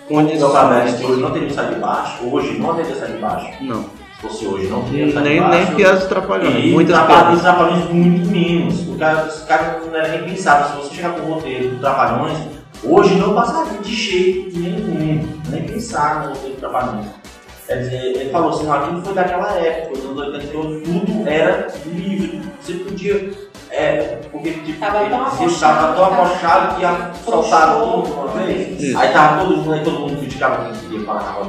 Condições. condições, que hoje não teria sair de baixo, hoje não teria sair de baixo. Não. Se fosse hoje, não teria sair de Nem, baixo. nem piadas trapalhões. E Muitas trapalhões, trapalhões muito mínimos. O cara, os caras não era nem pensado. Se você chegar com o roteiro do Trapalhões, hoje não passaria de jeito nenhum. Nem pensar no roteiro do Trapalhões. Quer dizer, ele falou assim, aquilo foi daquela época, nos anos 80, que tudo era livre. Você podia. É, porque tipo, Tava ele tão dizia que amochado, tava tão tava- amochado que ia soltar tudo de uma vez. Isso. Aí tava todo mundo, aí todo mundo criticava quem queria falar que tava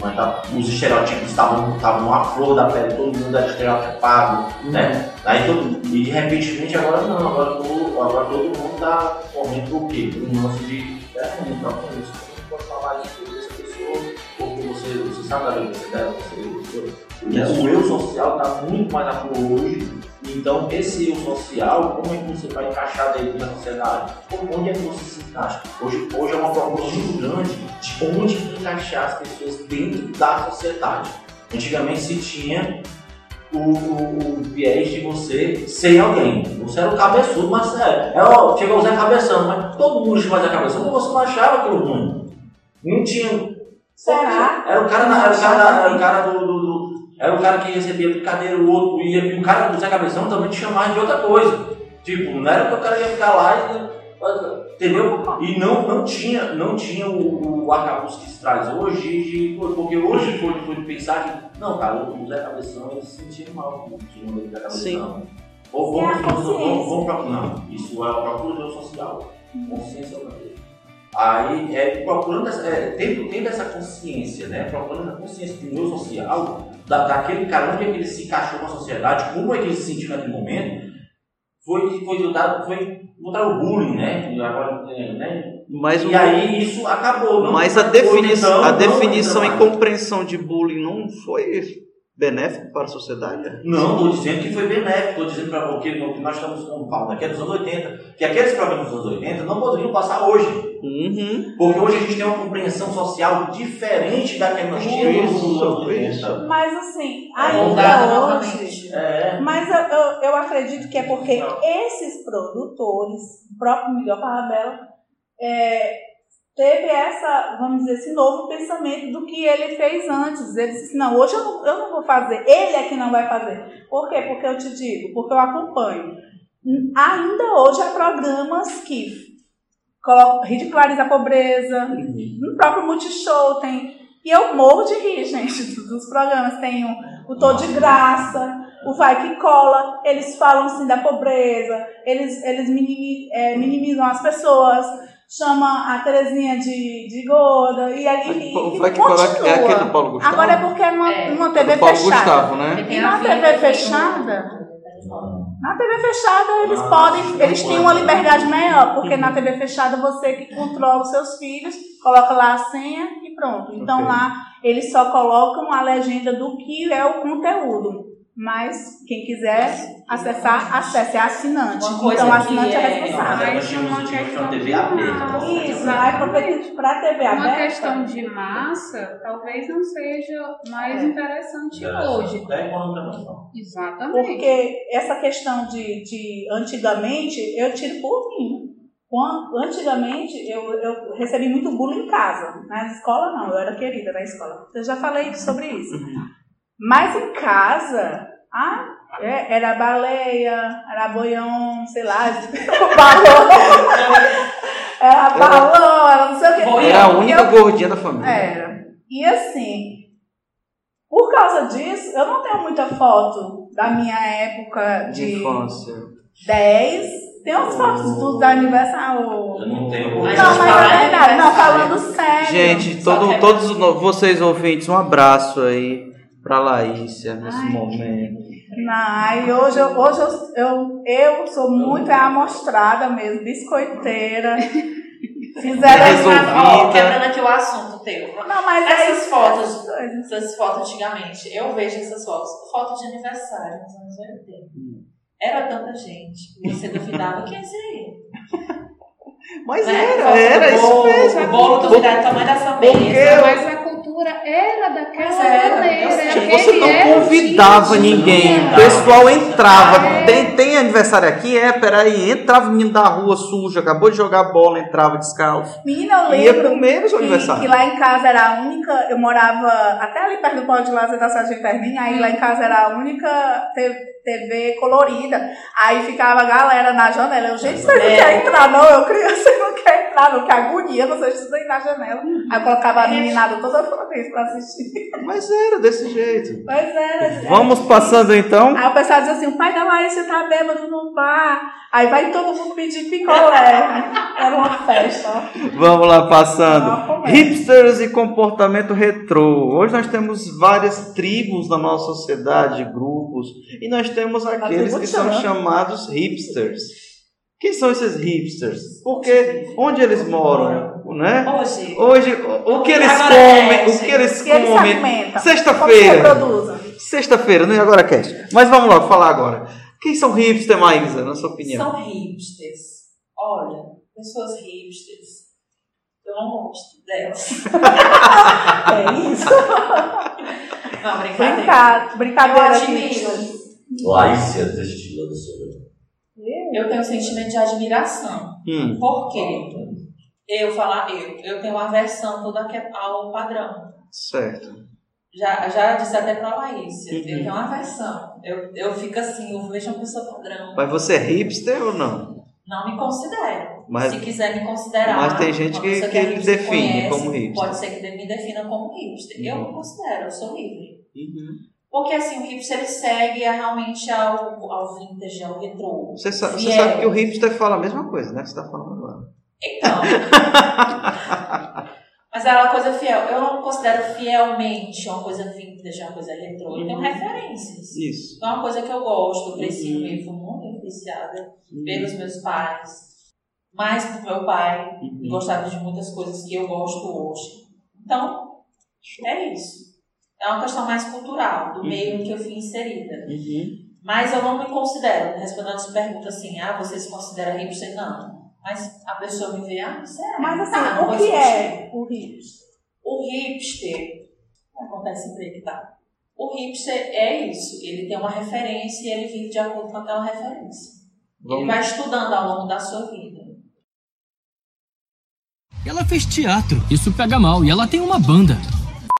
mas tava- os estereótipos estavam estavam flor da pele, todo mundo era estereotipado, né? Aí todo, e de repente agora não, agora todo, agora todo mundo tá correndo por quê? Por um lance de. É, não, não, com isso, você não pode falar isso dessa pessoa, porque você, você sabe da vivência dela, você, você, o eu social está muito mais na flor hoje. Então, esse eu social, como é que você vai encaixar dentro da sociedade? Onde é que você se encaixa? Hoje, hoje é uma muito grande de onde encaixar as pessoas dentro da sociedade. Antigamente se tinha o, o, o viés de você ser alguém. Você era o cabeçudo, mas é, é ó, chegou o Zé Cabeção, mas todo mundo Zé Cabeção, mas você não achava aquilo ruim. Não tinha. Será? Era o cara, na- era o cara, era o cara do, do, do, Era o cara que recebia brincadeira, o outro ia, e o cara do Zé Cabeção também te chamava de outra coisa. Tipo, não era que o cara ia ficar lá e. Entendeu? E não, não tinha, não tinha o, o arcabouço que se traz hoje, de, porque hoje foi, foi de pensar que, não, cara, o Zé Cabeção ele se sentia mal com o Zé Cabeção. Ou vamos, É a vamos, vamos, consciência. vamos, procurar. Não, isso é o procurador social. Consciência é coisa. Aí, é, procurando, essa, é, tendo, tendo essa consciência, né? Procurando a consciência do meu social, da, daquele cara, onde é que ele se encaixou na sociedade, como é que ele se sentiu naquele momento, foi foi foi botar o bullying, né? E Agora, é, né? Mas e o- aí isso acabou. Não Mas a, defini então, a definição e compreensão de bullying não foi benéfico para a sociedade? Não, estou dizendo que foi benéfico, estou dizendo para porque no que nós estamos com falando aqui é dos anos 80, que aqueles programas dos anos 80 não poderiam passar hoje. Uhum. Porque hoje a gente tem uma compreensão social diferente da que nós tínhamos nos anos 80. Mas assim, Moldada ainda hoje. É. Mas eu, eu, eu acredito que é porque esses produtores, o próprio Miguel Parabela, é, teve essa, vamos dizer, esse novo pensamento do que ele fez antes. Ele disse, não, hoje eu não, eu não vou fazer, ele é que não vai fazer. Por quê? Porque eu te digo, porque eu acompanho. Ainda hoje há programas que ridicularizam a pobreza, no próprio Multishow tem. E eu morro de rir, gente, dos programas. Tem o, o Tô de Graça, o Vai Que Cola. Eles falam assim da pobreza, eles, eles minimi- é, minimizam as pessoas, chamam a Terezinha de, de gorda. E aí e, O e continua. é aquele do Paulo Gustavo? Agora é porque é numa, numa TV Paulo fechada. Gustavo, né? E na TV fechada. Na TV fechada eles podem, eles têm uma liberdade maior, porque na TV fechada você que controla os seus filhos, coloca lá a senha e pronto. Então Ok. lá eles só colocam a legenda do que é o conteúdo. Mas quem quiser acessar, acesse, é assinante. Uma Então assinante é, é- responsável. Nós tínhamos, nós tínhamos uma TV aberta. Isso, aí para a TV Uma aberta. questão de massa talvez não seja mais É. interessante hoje. Até economicamente não. Exatamente. Porque essa questão de, de antigamente, eu tiro por mim. Quando- Antigamente, eu, eu recebi muito bullying em casa. Na escola, não, eu era querida na escola. Eu já falei sobre isso. Mas em casa, ah, é, era baleia, era boião, sei lá, balão. Era balão, era não sei o quê. Era a única eu- gordinha da família. era. E assim, por causa disso, eu não tenho muita foto da minha época De de infância. 10. Tem umas fotos do, da aniversário. Eu não tenho. Não, mas é verdade. Não, falando sério. Gente, todo, que é- todos vocês ouvintes, um abraço aí pra Laícia nesse momento. Não, e hoje, eu, hoje eu, eu, eu sou muito é amostrada mesmo, biscoiteira. Fizeram Ó, quebrando aqui o assunto teu. Não, mas é essas isso, fotos, essas essas fotos antigamente, eu vejo essas fotos, fotos de aniversário nos anos 80. Era tanta gente, você duvidava quem seria. Mas Né? era, Foto era do isso bolo, mesmo. O bolo duvidava do tamanho dessa Porque mesa. Mas a cultura era daquela era, maneira. aquele Você não era convidava ninguém. O pessoal entrava. Tem, tem aniversário aqui? É, peraí. Entrava o menino da rua sujo, acabou de jogar bola, entrava descalço. Menina, eu Ia lembro comer o seu que, aniversário. que lá em casa era a única, eu morava até ali perto do Polo de Lazer da Sargento Hermínio, aí lá em casa era a única te- TV colorida, aí ficava a galera na janela, eu, gente, vocês não É. querem entrar não, eu criança não quer entrar não, que agonia, vocês precisam ir na janela, aí eu colocava a meninada toda vez pra assistir, Mas era desse jeito. mas era... Vamos passando então. Aí o pessoal dizia assim, o pai da Laísa tá bêbado no bar, aí vai todo mundo pedir picolé, era uma festa. Vamos lá, passando. Hipsters e comportamento retrô. Hoje nós temos várias tribos na nossa sociedade, grupos, e nós temos aqueles que são chamados hipsters. Quem são esses hipsters? Porque onde eles moram, né? Hoje. Hoje, o, que eles comem, o que eles comem. Sexta-feira. Sexta-feira, não é agora cast. Mas vamos lá, falar agora. Quem são hipsters, Maísa, na sua opinião? São hipsters. Olha, pessoas hipsters. Eu não gosto delas. É isso. Não, brincadeira. Brincadeira Eu admiro. Laícia destilando sobre. Eu tenho um sentimento de admiração. Hum. Por quê? Eu falar eu, eu tenho uma aversão toda que- ao padrão. Certo. Já, já disse até pra Laís, eu Uhum. tenho uma versão. Eu, eu fico assim, eu vejo uma pessoa padrão. Mas você é hipster ou não? Não me considero. Mas- Se quiser me considerar. mas tem gente que- que hipster define conhece, como hipster. Pode ser que me defina como hipster. Eu Uhum. não considero, eu sou livre. Uhum. Porque assim, o hipster ele segue a- realmente ao, ao vintage, ao retrô. Você, sa- você Fiel. sabe que o hipster fala a mesma coisa, né? Que você tá falando agora. Então. Mas é uma coisa fiel. Eu não considero fielmente uma coisa vintage, uma coisa retrô. Eu tenho Uhum. referências. Isso. Então é uma coisa que eu gosto. Eu cresci Uhum. meio, fui muito influenciada Uhum. pelos meus pais. Mais do meu pai. Uhum. Gostava de muitas coisas que eu gosto hoje. Então, é isso. É uma questão mais cultural, do meio em que eu fui inserida. Uhum. Mas eu não me considero, respondendo as perguntas assim, ah, você se considera hipster? Não. Mas a pessoa me vê, ah, você é. Mas assim, Tá, o que é o hipster? O hipster, acontece sempre que tá. O hipster é isso, ele tem uma referência e ele vive de acordo com aquela referência. Ele Vamos- vai estudando ao longo da sua vida. Ela fez teatro. Isso pega mal. E ela tem uma banda.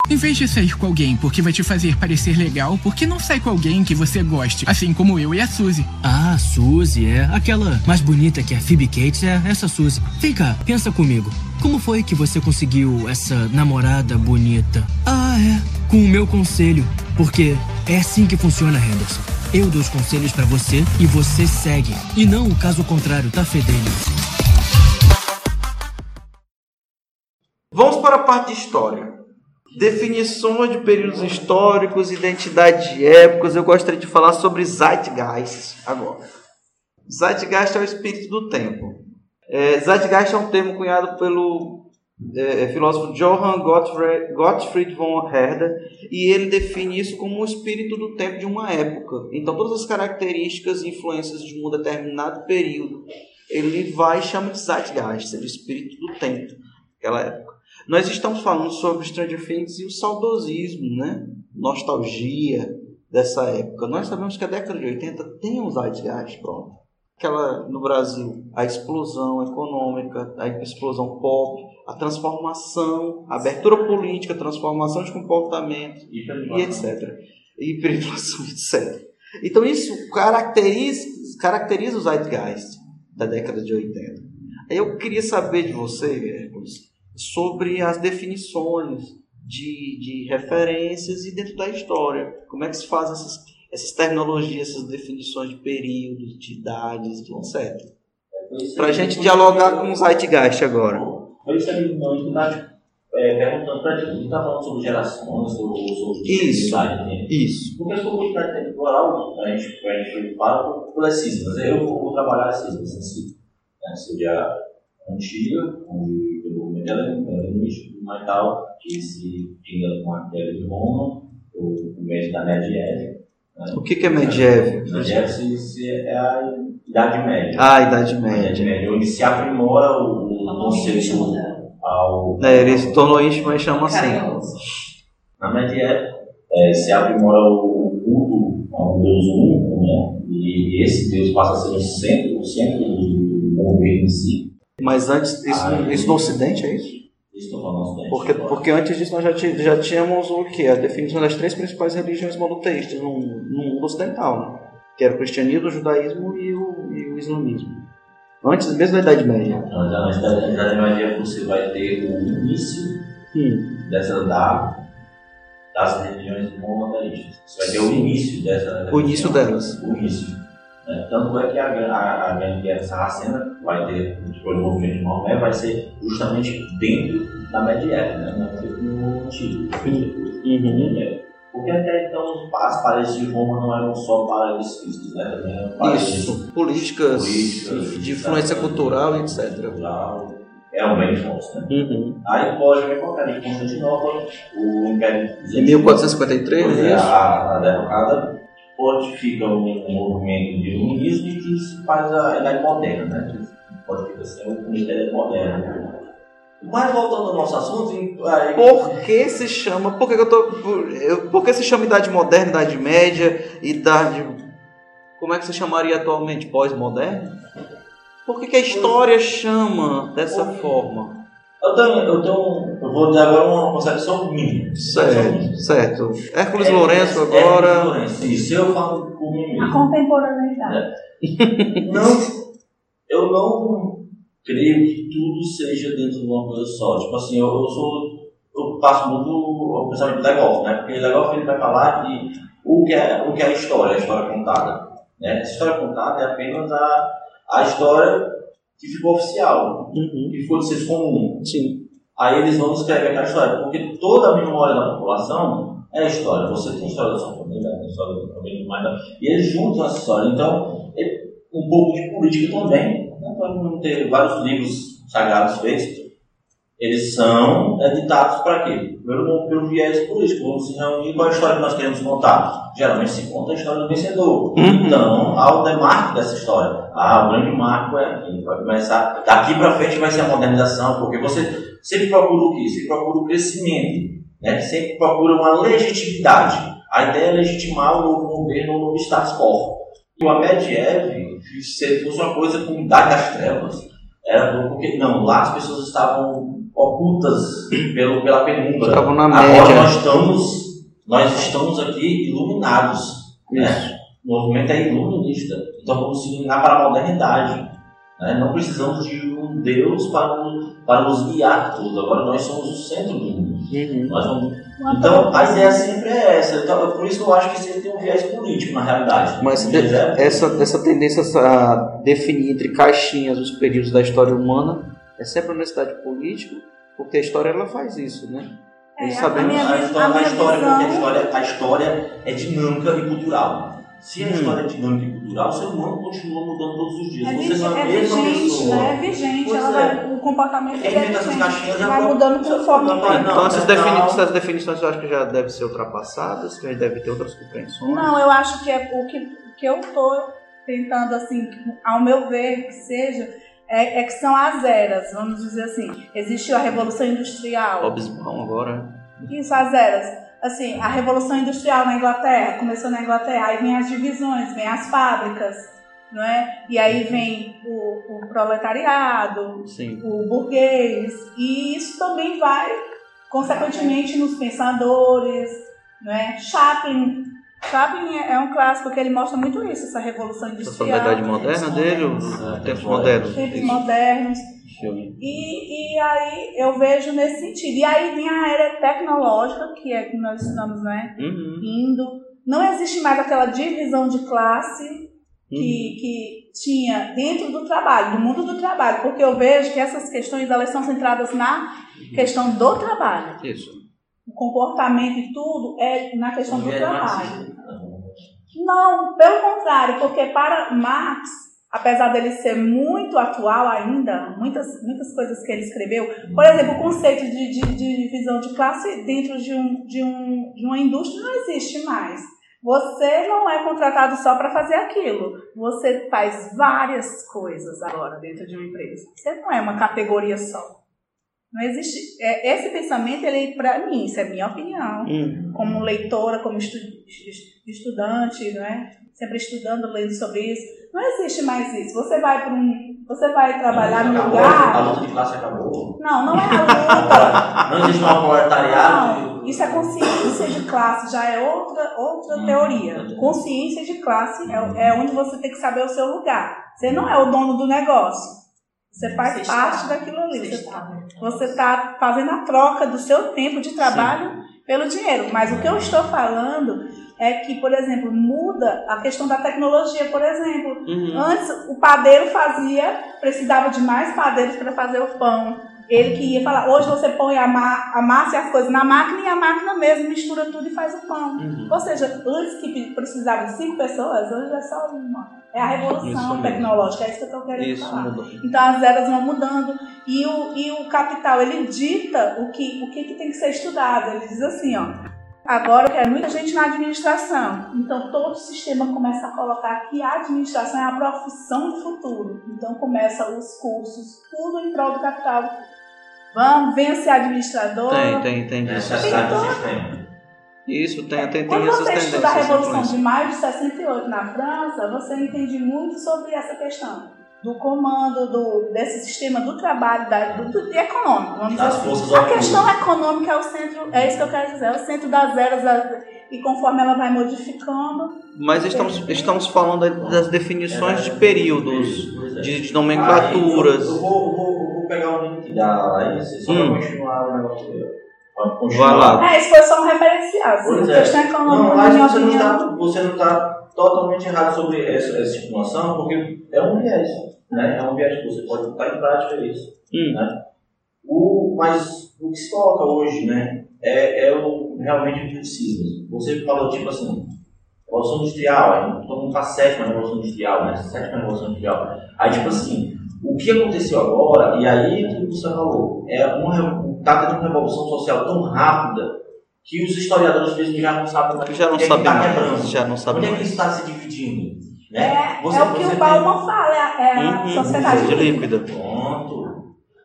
Em vez de sair com alguém porque vai te fazer parecer legal, por que não sai com alguém que você goste? Assim como eu e a Suzy. Ah, Suzy, é. Aquela mais bonita que a Phoebe Cates é essa Suzy. Vem cá, pensa comigo. Como foi que você conseguiu essa namorada bonita? Ah, é. Com o meu conselho. Porque é assim que funciona, Henderson. Eu dou os conselhos pra você e você segue. E não o caso contrário, tá fedendo. Vamos para a parte de história. Definições de períodos históricos, identidade de épocas. Eu gostaria de falar sobre Zeitgeist agora. Zeitgeist é o espírito do tempo. É, Zeitgeist é um termo cunhado pelo é, filósofo Johann Gottfried, Gottfried von Herder e ele define isso como o espírito do tempo de uma época. Então, todas as características e influências de um determinado período ele vai e chama de Zeitgeist, seja o espírito do tempo daquela época. Nós estamos falando sobre Stranger Things e o saudosismo, né? Nostalgia dessa época. Nós sabemos que a década de 80 tem um Zeitgeist, pronto. Aquela no Brasil, a explosão econômica, a explosão pop, a transformação, a abertura política, a transformação de comportamento e etc. Hiperinflação, etc. Então isso caracteriza, caracteriza o Zeitgeist da década de 80. Aí eu queria saber de você, sobre as definições de, de referências e dentro da história. Como é que se faz essas, essas terminologias, essas definições de períodos, de idades, de etc. Para a gente dialogar com o Zeitgeist agora. Foi isso aí, não, que tá é, perguntando pra gente, a gente tá falando sobre gerações, sobre, sobre Isso, né? isso. Porque a comunidade temporal, a gente, a gente fala por as cismas. Eu vou, trabalhar as cismas si. Né? Seria antiga, onde o movimento helenístico e tal, que se liga com a queda de Roma, o começo da Medieval. Né? O que, que é medieval? Medieval se, se é a Idade Média. Ah, Idade A Média. Idade Média, onde se aprimora o, o conceito ao. É, ele se tornou íntimo e chama assim. Na medieval, é, se aprimora o culto a um Deus único, né? E esse Deus passa a ser o centro, o centro do governo em si. Mas antes, isso, Ah, isso no Ocidente é isso? Porque, porque antes disso nós já, já tínhamos o que? A definição das três principais religiões monoteístas no, no mundo ocidental, né? que era o cristianismo, o judaísmo e o, e o islamismo. Antes mesmo da Idade Média. Então, já na Idade Média você vai ter o início Hum. dessa da, das religiões monoteístas. Você vai ter o início dessa O início delas. O início. né? Tanto é que a, a, a Grande Guerra Sarracena vai ter, depois do movimento de Maomé, vai ser justamente dentro da medieval, né? não no antigo. Uhum. Porque até então as paredes de Roma não eram só paredes físicas, né? Também eram paredes Isso, políticas, políticas, de influência cultural etc. cultural, eram bem fortes, né? Uhum. Aí pode vir qualquer de Constantinopla, o Império Em 1453, Pois é é, a, a derrocada fortifica um, um movimento de iluminismo e que faz a Idade Moderna, né? Fortifica ser o começo da Idade Moderna. Mas voltando ao nosso assunto, aí, Por que se chama. Por que, eu tô. Por, eu- por que se chama Idade Moderna, Idade Média, Idade. Como é que se chamaria atualmente? Pós-moderna? Por que, que a história chama dessa forma? eu tenho, eu tenho, eu vou dar agora uma concepção minha. Certo, certo. Hércules É, Lourenço é, agora. Hércules Lourenço, Isso, eu falo por mim A contemporaneidade. Não, eu não creio que tudo seja dentro de uma coisa só. Tipo assim, eu, eu sou. Eu passo muito o pensamento do Legoff, né? Porque o Legoff ele vai falar que o que é, o que é a história, a história contada. Né? Essa história contada é apenas a, a história que ficou oficial, que ficou de senso comum. Sim. Aí eles vão escrever aquela história, porque toda a memória da população é a história. Você tem a história da sua família, tem a história da sua família, mas e eles juntam essa história. Então, é um pouco de política também. Né? Para não ter vários livros sagrados feitos, eles são editados para quê? Pelo, pelo viés político. Vamos se reunir qual é a história que nós queremos contar. Geralmente se conta a história do vencedor. Então, há o demarco dessa história. Ah, o grande marco é aqui. Vai começar. Daqui para frente vai ser a modernização, porque você sempre procura o quê? Sempre procura o crescimento. Né? Sempre procura uma legitimidade. A ideia é legitimar o novo governo, o novo status quo. E o Mediev, se fosse uma coisa com idade das trevas, era porque, não, lá as pessoas estavam ocultas pelo, pela penumbra. Estavam na Agora média. nós estamos, nós estamos aqui iluminados. Né? O movimento é iluminista. Então vamos se iluminar para a modernidade. Né? Não precisamos de um Deus para, nos- para nos guiar tudo. Agora nós somos o centro do mundo. Nós vamos- Então a ideia sempre é essa. Então, por isso que eu acho que sempre tem um viés político na realidade. Mas de- é- essa, essa tendência a definir entre caixinhas os períodos da história humana é sempre uma necessidade política, porque a história ela faz isso, né? É, Eles a- a minha a vi- história, a história, porque a história, a história é dinâmica e cultural. Se a Hum. história é dinâmica e cultural, o ser humano continua mudando todos os dias. É, Você não é a é mesma vigente, pessoa. né? É vigente. Pois ela é. vai- o comportamento é essas vigente. caixinhas vai é mudando conforme o tempo. Então essas, não. defini- essas definições eu acho que já devem ser ultrapassadas, que a gente deve ter outras compreensões. Não, eu acho que é o que, que eu tô tentando, assim, ao meu ver, que seja, é, é que são as eras, vamos dizer assim. Existiu a Revolução Industrial. Hobsbawm agora. Isso, as eras. Assim, a Revolução Industrial na Inglaterra, começou na Inglaterra, aí vem as divisões, vem as fábricas, não é? E aí vem o, o proletariado, Sim. o burguês, e isso também vai, consequentemente, nos pensadores, não é? Chaplin, Chaplin é é um clássico que ele mostra muito isso, essa revolução industrial. idade moderna dele, os tempos modernos. Tempos modernos. E, e aí eu vejo nesse sentido. E aí vem a era tecnológica, que é que nós estamos né, Uhum. indo. Não existe mais aquela divisão de classe que, que tinha dentro do trabalho, do mundo do trabalho, porque eu vejo que essas questões elas são centradas na questão do trabalho. Isso. O comportamento e tudo é na questão do Viés trabalho. Não, pelo contrário, porque para Marx, apesar dele ser muito atual ainda, muitas, muitas coisas que ele escreveu, por exemplo, o conceito de, de, de divisão de classe dentro de, um, de, um, de uma indústria não existe mais. Você não é contratado só para fazer aquilo. Você faz várias coisas agora dentro de uma empresa. Você não é uma categoria só. Não existe. é, esse pensamento, ele para mim, isso é minha opinião Hum. como leitora, como estu- estu- estudante, não é? Sempre estudando, lendo sobre isso. Não existe mais isso. Você vai para um, você vai trabalhar num Acabou, A lugar. luta de classe acabou. Não, não é a luta. Não existe um proletariado. Não, isso é consciência de classe, já é outra, outra teoria. Consciência de classe é, é onde você tem que saber o seu lugar. Você não é o dono do negócio. Você faz Você parte está. daquilo ali. Você está. você está fazendo a troca do seu tempo de trabalho pelo dinheiro. Mas o que eu estou falando é que, por exemplo, muda a questão da tecnologia, por exemplo. Uhum. Antes, o padeiro fazia, precisava de mais padeiros para fazer o pão. Ele que ia falar, hoje você põe a, ma a massa e as coisas na máquina e a máquina mesmo mistura tudo e faz o pão. Uhum. Ou seja, antes que precisava de cinco pessoas, hoje é só uma. É a revolução tecnológica, é isso que eu estou querendo Isso falar. mudou. Então as eras vão mudando e o, e o capital ele dita o que, o que, que tem que ser estudado. Ele diz assim, ó. Agora é muita gente na administração. Então todo o sistema começa a colocar que a administração é a profissão do futuro. Então começa os cursos, tudo em prol do capital. Vamos, venha ser administrador. Tem, tem, tem do sistema. Isso, tem, tem, tem Quando essas você estuda a Revolução de Maio de 68 na França, você entende muito sobre essa questão. do comando do, desse sistema do trabalho, da, do, do, econômico. Vamos Das dizer assim. A questão econômica é o centro, é isso que eu quero dizer, é o centro das eras, da- e conforme ela vai modificando. Mas estamos, estamos falando aí das definições de períodos, é. de, de nomenclaturas. Aí, eu, eu vou, eu vou- eu vou pegar o link da Laís, só Hum. pra continuar o negócio dele. Vai lá. É, isso foi só um referencial. Assim, Pois é. Não, mas você não, está, você não está totalmente errado sobre essa, essa estipulação, porque é um viés, né? É um viés que você pode botar em prática isso. Hum. Né? O, mas o que se coloca hoje, né, é, é o, realmente o que precisa. Você falou, tipo assim, Revolução Industrial, aí todo mundo faz sétima Revolução Industrial, né? Sétima Revolução Industrial. Aí, tipo assim, o que aconteceu agora, e aí tudo que você falou, é uma, está tendo uma revolução social tão rápida que os historiadores mesmo já não sabem mais Já não onde é sabem tá mais, quebrando. já não sabem Onde é que mais. isso está se dividindo? é, Né? Você- é o que você o Bauman fala, é, é a Uhum, sociedade de líquida. Pronto.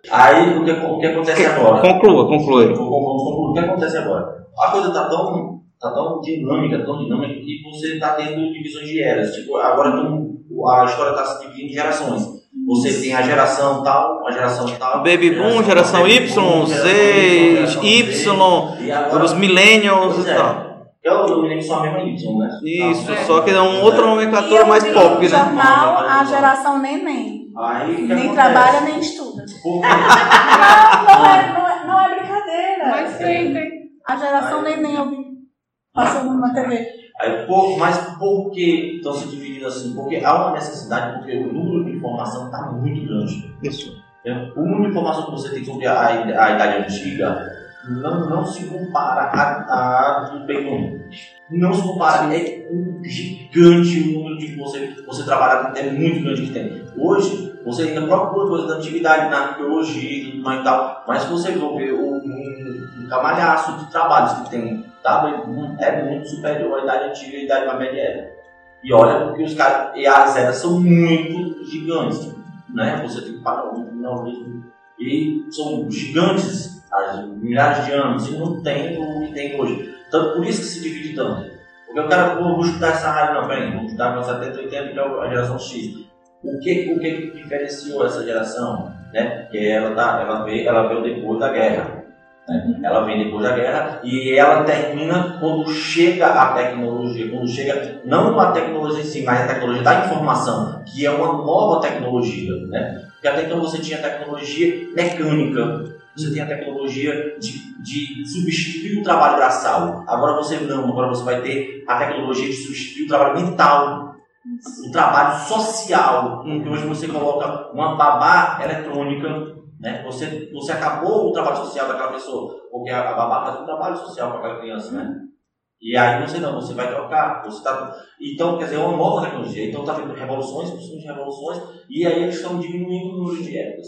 Aí o que, o que acontece Que- agora? conclua, conclua aí. Vou- vou- vou concluir. O que acontece agora? A coisa está tão, tá tão dinâmica, tão dinâmica, que você está tendo divisões de eras. Tipo, agora a história está se dividindo em gerações. Você tem a geração tal, a geração tal. Baby boom, geração baby Y, Z, geração Y, agora- os millennials e é. tal. Que é o milênio só a mesma Y, né? Isso, Ah, só que é outra nomenclatura E eu mais pop, no né? jornal a geração neném. Aí, Nem acontece? trabalha, nem estuda. Por quê? Não, não é, não é, não é brincadeira. Mas tem, tem. A geração neném eu vi passando na TV. Aí, por, mas por que estão se dividindo assim? Porque há uma necessidade, porque o número de informação está muito grande. Isso. Entendeu? O número de informação que você tem sobre a, a idade antiga não, não se compara à, à do período. Não se compara, é um gigante o número de que você, você trabalha, é muito grande que tem. Hoje, você ainda procura coisa da antiguidade, na arqueologia e tudo mais e tal, mas se você for ver o, um, um camalhaço de trabalhos que tem, é muito superior à idade antiga e à idade medieval. E olha, porque os caras, e as eras são muito gigantes, né? Você tem que parar o neolitismo e são gigantes, há milhares de anos, e não tem o que tem hoje. Então, por isso que se divide tanto. Porque o cara, vou, estudar essa área, não, peraí, vou estudar com 70, 80, que é a geração X. O que, o que diferenciou essa geração? Né? Que ela, tá, ela, veio, ela veio depois da guerra. Né? Ela vem depois da guerra e ela termina quando chega a tecnologia, quando chega não a tecnologia em si, mas a tecnologia da informação, que é uma nova tecnologia. Né? Porque até então você tinha tecnologia mecânica, você tem a tecnologia de, de substituir o trabalho braçal. Agora você não, agora você vai ter a tecnologia de substituir o trabalho mental, o trabalho social. Porque hoje você coloca uma babá eletrônica, né? Você, você acabou o trabalho social daquela pessoa, porque a, a babá faz um trabalho social com aquela criança, né? E aí você não, você vai trocar, você tá... Então, quer dizer, é uma nova tecnologia. Então está tendo revoluções, de revoluções, e aí eles estão diminuindo o número de épocas.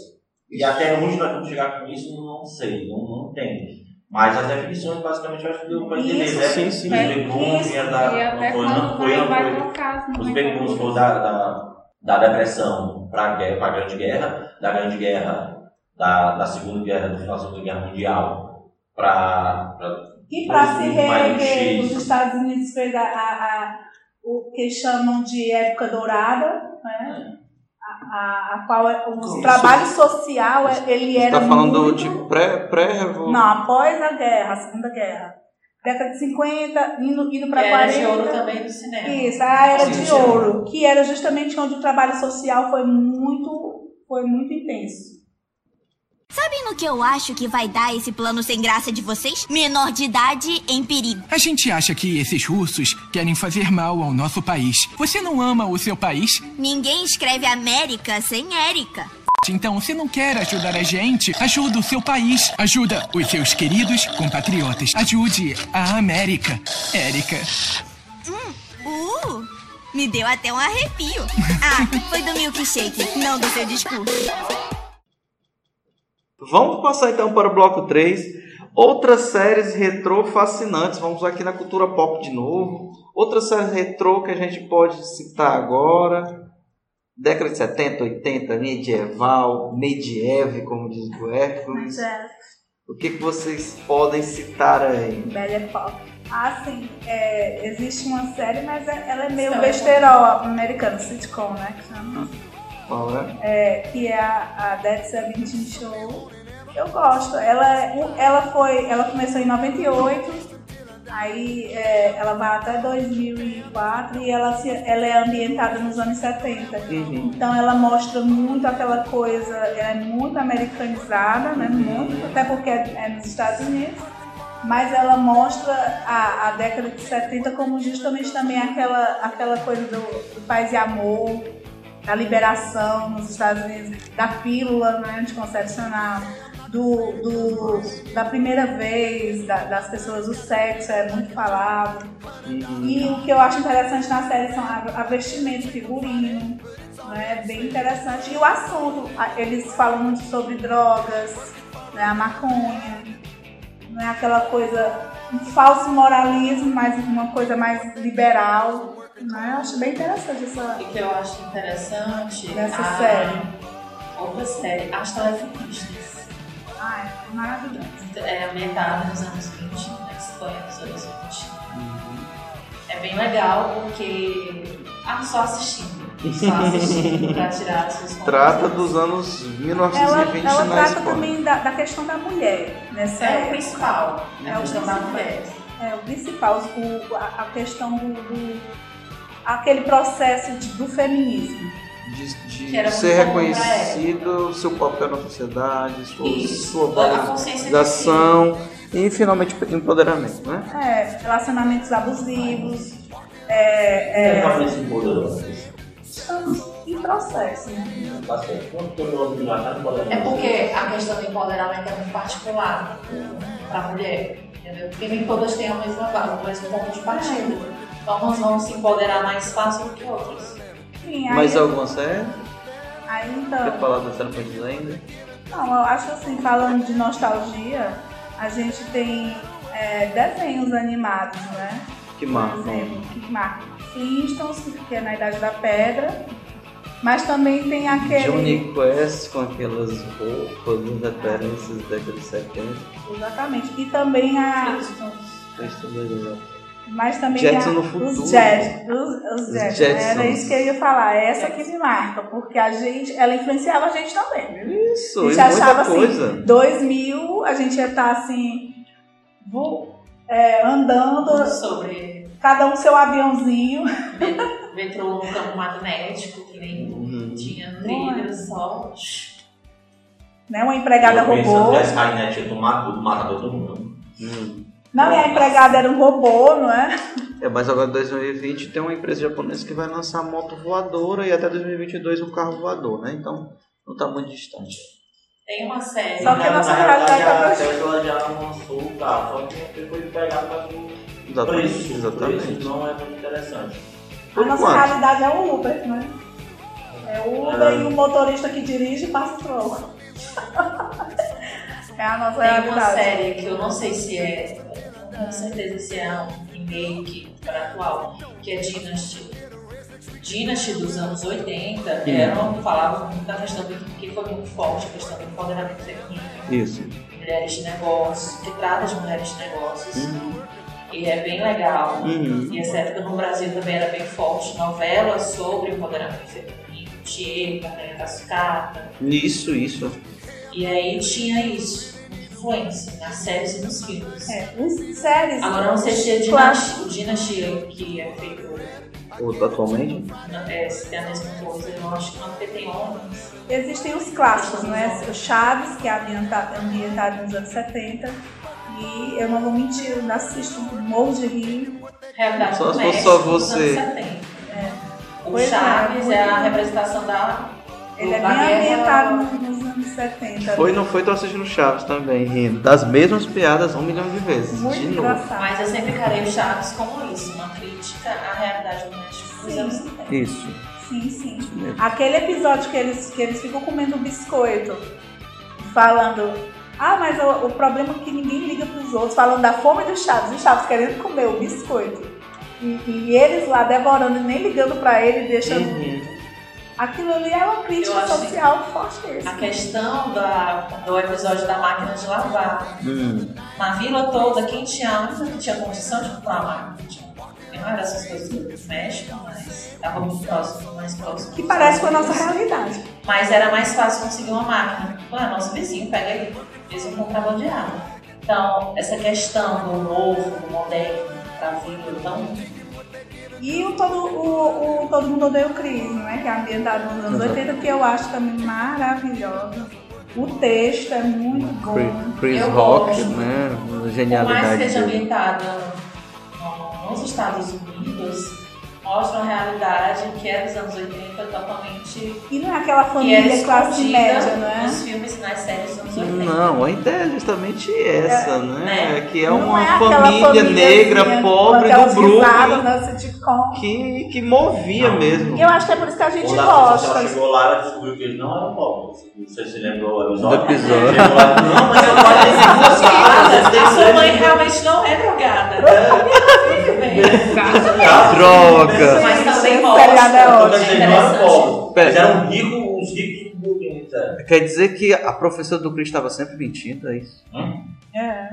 E até onde nós vamos chegar com isso, não sei, não, não tem. Mas as definições, basicamente, eu acho que deu para entender, Isso, né? sim, sim. Os É, boom isso. vinha da... Não foi, não foi, Os booms foram da, da, da depressão para a Grande Guerra, da Grande Guerra, da, da Segunda Guerra, do final da Segunda Guerra Mundial, para... E para se reerguer, os Estados Unidos fez a, a- a- o que chamam de época dourada, né? A, a, a qual é- o Como trabalho social é- ele Você era está falando muito... de pré- pré-revolução? Não, após a guerra, a Segunda Guerra. Década de 50, indo, indo para Que era 40. de ouro também do cinema. Isso, a era Sim, de ouro, que era justamente onde o trabalho social foi muito, foi muito intenso. Sabem no que eu acho que vai dar esse plano sem graça de vocês? Menor de idade em perigo. A gente acha que esses russos querem fazer mal ao nosso país. Você não ama o seu país? Ninguém escreve América sem Érica. Então, se não quer ajudar a gente, ajuda o seu país. Ajuda os seus queridos compatriotas. Ajude a América. Érica. Uh, me deu até um arrepio. Ah, foi do milkshake, não do seu discurso. Vamos passar então para o bloco 3. Outras séries retrô fascinantes. Vamos aqui na cultura pop de novo. Outras séries retrô que a gente pode citar agora. Década de 70, 80, medieval, medieval, como diz o Hércules. É, O que, que vocês podem citar aí? Belle Époque. Ah, sim. É, existe uma série, mas é- ela é meio Então, besterol americana, sitcom, né? Que chama. Qual é? é, que é a, a Dead Seventeen Show. Eu gosto. Ela, ela foi, ela começou em 98, aí é, ela vai até 2004 e ela, se, ela é ambientada nos anos 70. Uhum. Então ela mostra muito aquela coisa, ela é muito americanizada, né? Muito, até porque é, é nos Estados Unidos. Mas ela mostra a, a década de 70 como justamente também aquela, aquela coisa do, do paz e amor, da liberação nos Estados Unidos, da pílula né, anticoncepcional, do, do, da primeira vez, da- das pessoas, o sexo é muito falado. E o que eu acho interessante na série são a, a vestimenta, figurino, né, bem interessante. E o assunto, eles falam muito sobre drogas, né, a maconha, não é aquela coisa, um falso moralismo, mas uma coisa mais liberal. Né? Eu acho bem interessante essa. O que eu acho interessante Dessa a- série. Outra série, As Telefonistas. Ah, é maravilhoso. É ambientada nos anos 20, na Espanha dos anos 20. É bem legal porque. Ah, só assistindo. Só assistindo pra tirar as suas Trata dos anos Ela, 1920 ela na trata Espanha. também da, da questão da mulher nessa É o época. principal, É a o questão da principal. mulher. É o principal, o- a, a questão do, do- aquele processo de- do feminismo. De, de Que era muito ser reconhecido, seu papel na sociedade, sua, Isso, sua valorização e finalmente empoderamento, né? É, relacionamentos abusivos. É, é, estamos em processo. né? É porque a questão do empoderamento é muito particular para a mulher, entendeu? Porque nem todas têm a mesma base, o mesmo ponto de partida. Então umas vão se empoderar mais fácil do que outras. Sim, aí, Mais alguma série? aí Quer então. falar da Infantil ainda? Não, eu acho assim, falando de nostalgia, a gente tem é, desenhos animados, né? Que Por marcam. exemplo, que marcam Flintstones, que é na Idade da Pedra. Mas também tem aquele. Johnny Quest com aquelas roupas, as referências da década de 70. Exatamente. E também a. Isso legal. Mas também Jetson a, no futuro. os Jets. Os, os Os Jets. Jetsons. Era isso que eu ia falar. É essa que me marca. Porque a gente. Ela influenciava a gente também. Isso, a gente achava coisa. assim, 2000, a gente ia estar assim, vo- é, andando, Sobre cada um seu aviãozinho. metrô no campo magnético, que nem Uhum. tinha trilha só. Né? Uma empregada Eu robô. que a Skynet ia tomar tudo, matar Não, e a empregada era um robô, não é? É, mas agora em 2020 tem uma empresa japonesa que vai lançar moto voadora e até 2022 um carro voador, né? Então não tá muito distante. Tem uma série. Só que a nossa realidade, a tá Tesla já lançou o carro, só que de pegar para o Exatamente, preço. O exatamente. preço não é muito interessante. A Por nossa enquanto. realidade é o Uber, né? É o Uber É. e o motorista que dirige passa troco. é a nossa Tem uma série que eu não sei se é, não tenho certeza se é um remake para atual, que é Dynasty. Dynasty dos anos 80 era, falava muito da questão do que foi muito forte, a questão do empoderamento feminino, Isso. mulheres de negócios, que trata de mulheres de negócios. Uhum. E é bem legal. Uhum. E essa época no Brasil também era bem forte, novelas sobre empoderamento feminino, Tieta, Maria da Sucata. Isso, isso. E aí tinha isso, influência nas séries e nos filmes. É, os séries. Agora não sei se é o Dynasty que é feito, Outro atualmente? é, se tem a mesma coisa, eu acho que não, porque tem homens. Existem os clássicos, né? O Chaves, que é ambienta- ambientado nos anos 70. E eu não vou mentir, eu ainda assisto morro de rir. Realidade Só do se fosse México só você. anos 70. O Pois é, Chaves é, a muito- representação da. Ele é bem ambientado nos nos anos 70. Foi, não foi, tô assistindo Chaves também, rindo. Das mesmas piadas um milhão de vezes. Muito de novo. engraçado. Mas eu sempre encarei o Chaves como isso, uma crítica à realidade do México dos anos 70. Isso. Sim, sim. mesmo. Aquele episódio que eles, que eles ficam comendo biscoito, falando. Ah, mas o, o problema é que ninguém liga pros outros, falando da fome do Chaves, e o Chaves querendo comer o biscoito. E, e eles lá devorando e nem ligando pra ele, deixando. Uhum. Aquilo ali é uma crítica social A fortíssima. questão da, do episódio da máquina de lavar. Hum. Na vila toda, quem tinha, a única que tinha condição de comprar uma máquina de lavar Não era essas coisas do México, mas estava muito próximo, mais próximo. Que parece com a nossa realidade. Mas era mais fácil conseguir uma máquina. Ué, nosso vizinho pega aí, fez um contrabandeado. Então, essa questão do novo, do moderno, para vir tão E o todo, o, o todo Mundo Odeia o Chris, né? Que é ambientado nos anos Exato. 80, que eu acho também maravilhosa. O texto é muito bom. Chris- Eu Rock, gosto. né? Uma Por mais genialidade que seja no- nos Estados Unidos, mostra uma realidade que é dos anos 80 totalmente. E não é aquela que família era classe média, não é? Nos filmes e nas séries dos anos 80. Não, a ideia é justamente essa, né? né? Que é Não uma é família famíliazinha negra, com pobre do Brooklyn né, que, que movia mesmo. E eu acho que é por isso que a gente pessoa gosta. chegou lá, ela descobriu que eles não eram pobres. Não sei se você lembrou o episódio. Do episódio. Chegou lá, não, mas eu casas, tem A sua mãe realmente não é drogada. Droga! Mas também Esse mostra. seriado é Então, ótimo. quer dizer, não eram pobres. Pera. Eles eram ricos, os ricos do? Quer dizer que a professora do Chris estava sempre mentindo, é isso? É.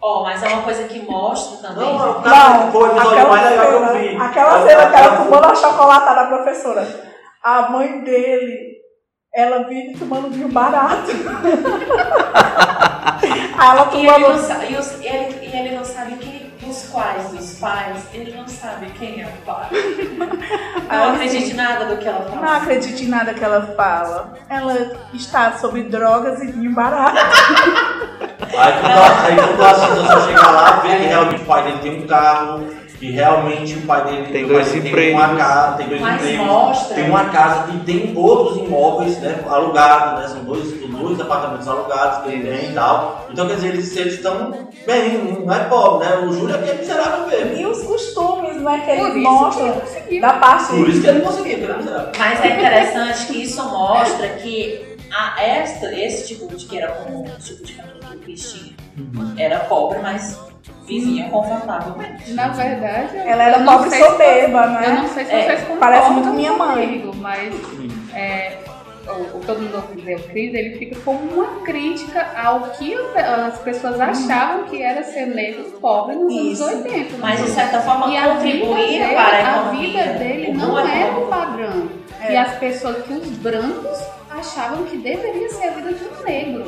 Ó, mas é uma coisa que mostra também. Não, não, Não, foi o episódio mais legal que eu cena, vi. aquela cena que ela fumando a chocolatada da professora. A mãe dele, ela vive tomando vinho barato. Aí ela E ele, não tomando. e, os- ele, e ele não dos pais, ele não sabe quem é o pai. Não acredite em nada do que ela fala. Não acredite em nada que ela fala. Ela está sobre drogas e vinho barato. Aí quando, ela- aí quando chegar lá, vê que realmente o pai dele tem um carro, que realmente o pai dele Tem dois pai dele empregos. Tem uma casa, tem dois Mas empregos, mostra. tem uma casa e tem outros imóveis né, alugados, né? São dois, dois apartamentos alugados que ele tem e tal. Então quer dizer, eles eles estão bem, não é pobre, né? O Júlio aqui é miserável mesmo. E os costumes, né, que eles isso mostram que ele conseguiu. da parte. Por isso que ele porque ele é miserável. Mas é interessante que isso mostra que a, esta, esse tipo de que era comum, esse tipo de família que o tinha, era pobre, mas vivia confortavelmente. Na verdade, Ela era pobre soberba, né? Eu não sei se É, vocês concordam parece muito minha mãe. comigo, mas é, o, o Todo Mundo Odeia o Chris, ele fica como uma crítica ao que as pessoas achavam que era ser negro pobre nos Isso. anos 80. Mas de certa forma E a vida, contribuía dele, para a a vida dele não era o padrão. É. E as pessoas, que os brancos achavam que deveria ser a vida de um negro.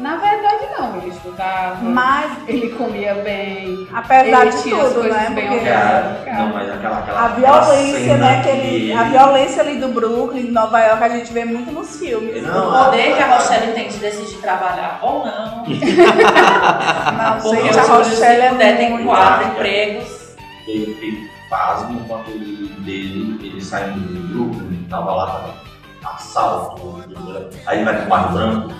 Na verdade, não. Ele estudava, Mas, ele comia bem, apesar ele de tudo, né? bem Porque Cara, não, mas aquela, aquela a violência, cena né? Que ele, a violência ali do Brooklyn, de Nova York, a gente vê muito nos filmes. Não, O poder que a Rochelle tem de decidir trabalhar ou não. Não, Porque gente, a Rochelle é tem quatro empregos. ele fiquei pasmo ele, dele, ele saindo do grupo, ele tava lá, assalto, aí ele vai pro quarto branco,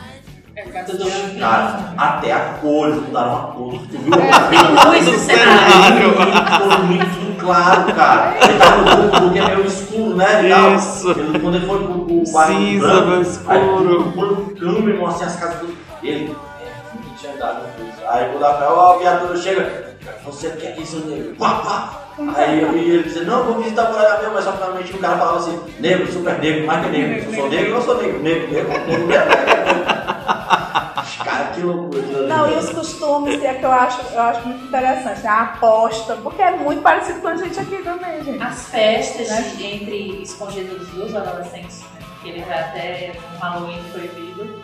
cara, até a cores mudaram a cor. Tu viu? Tem luz no cenário. Ficou muito claro, cara. Ele tá no grupo porque é meio escuro, né? e tal. Isso. Ele, quando ele foi pro, pro Cinza, branco, meu Aí escuro. pôr no câmera, irmão, assim, as casas tudo. E ele, é, tinha dado. Aí quando a, ó, a viatura chega, você quer que isso negro? Pá, pá. Aí eu- e ele disse, não, vou visitar por aí mesmo, mas só que realmente o cara falava assim, negro, super negro, mais que negro. Eu sou negro, eu não sou negro, negro, negro, negro, negro, negro. Cara, que loucura. Não, e os costumes, que é que eu acho, eu acho muito interessante. A aposta, porque é muito parecido com a gente aqui também, gente. As festas de- entre escondidas dos adolescentes, né? que ele vai até um Halloween proibido,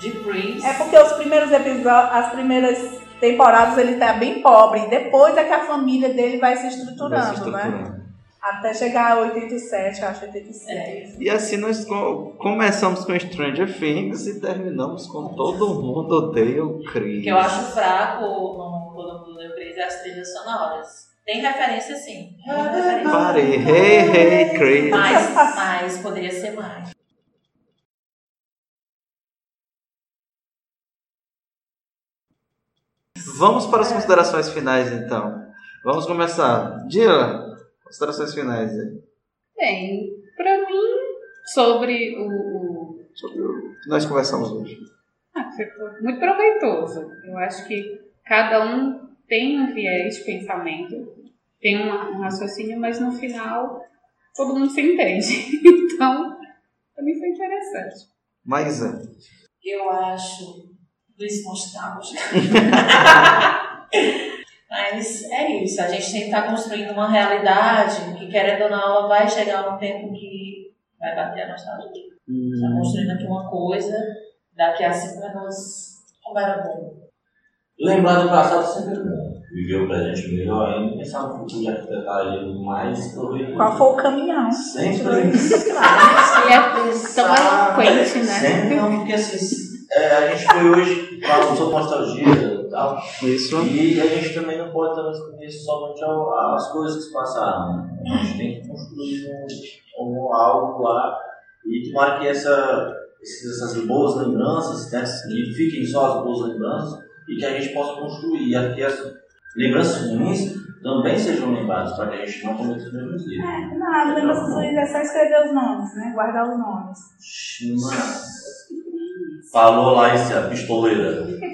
de Chris. É porque os primeiros episódios, as primeiras temporadas ele tá bem pobre. e Depois é que a família dele vai se estruturando, Vai se estruturando. né? Até chegar a 87, eu acho 86. E assim nós co- começamos com Stranger Things e terminamos com Todo Mundo Odeia o Chris. O que eu acho fraco no Todo Mundo Deu Chris é as trilhas sonoras. Tem referência sim. Referência. Parei, hey, hey, Chris. Mas, mas poderia ser mais. Vamos para as considerações finais então. Vamos começar. Dila, considerações finais aí. Bem, pra mim, sobre o, Sobre o que nós conversamos hoje. Ah, foi muito proveitoso. Eu acho que cada um tem um viés de pensamento, tem uma- um raciocínio, mas no final todo mundo se entende. Então, pra mim foi interessante. Maísa. Eu acho Luiz nostálgico. Mas é isso, a tem que estar construindo uma realidade que, querendo ou não, ela vai chegar num tempo que vai bater a nostalgia. Está construindo aqui uma coisa, daqui a cinco anos, como era bom. Lembrar do passado sempre é bom. Viver o presente melhor ainda e pensar no futuro de arquitetar ele mais proveitoso. Qual foi o caminhão? Sempre. E é tão eloquente, né? Sempre não, porque assim, é, a gente foi hoje falando sobre nostalgia tal. Isso. E a gente também não pode também esconder somente ao- as coisas que se passaram. né? A gente tem que construir um, um algo lá e tomara que essa, esses- essas boas lembranças, né, que fiquem só as boas lembranças e que a gente possa construir e que as lembranças ruins também sejam lembradas para que a gente não cometa os mesmos erros. É, não, as lembranças ruins é só escrever os nomes, né? Guardar os nomes. Falou lá esse a pistoleira.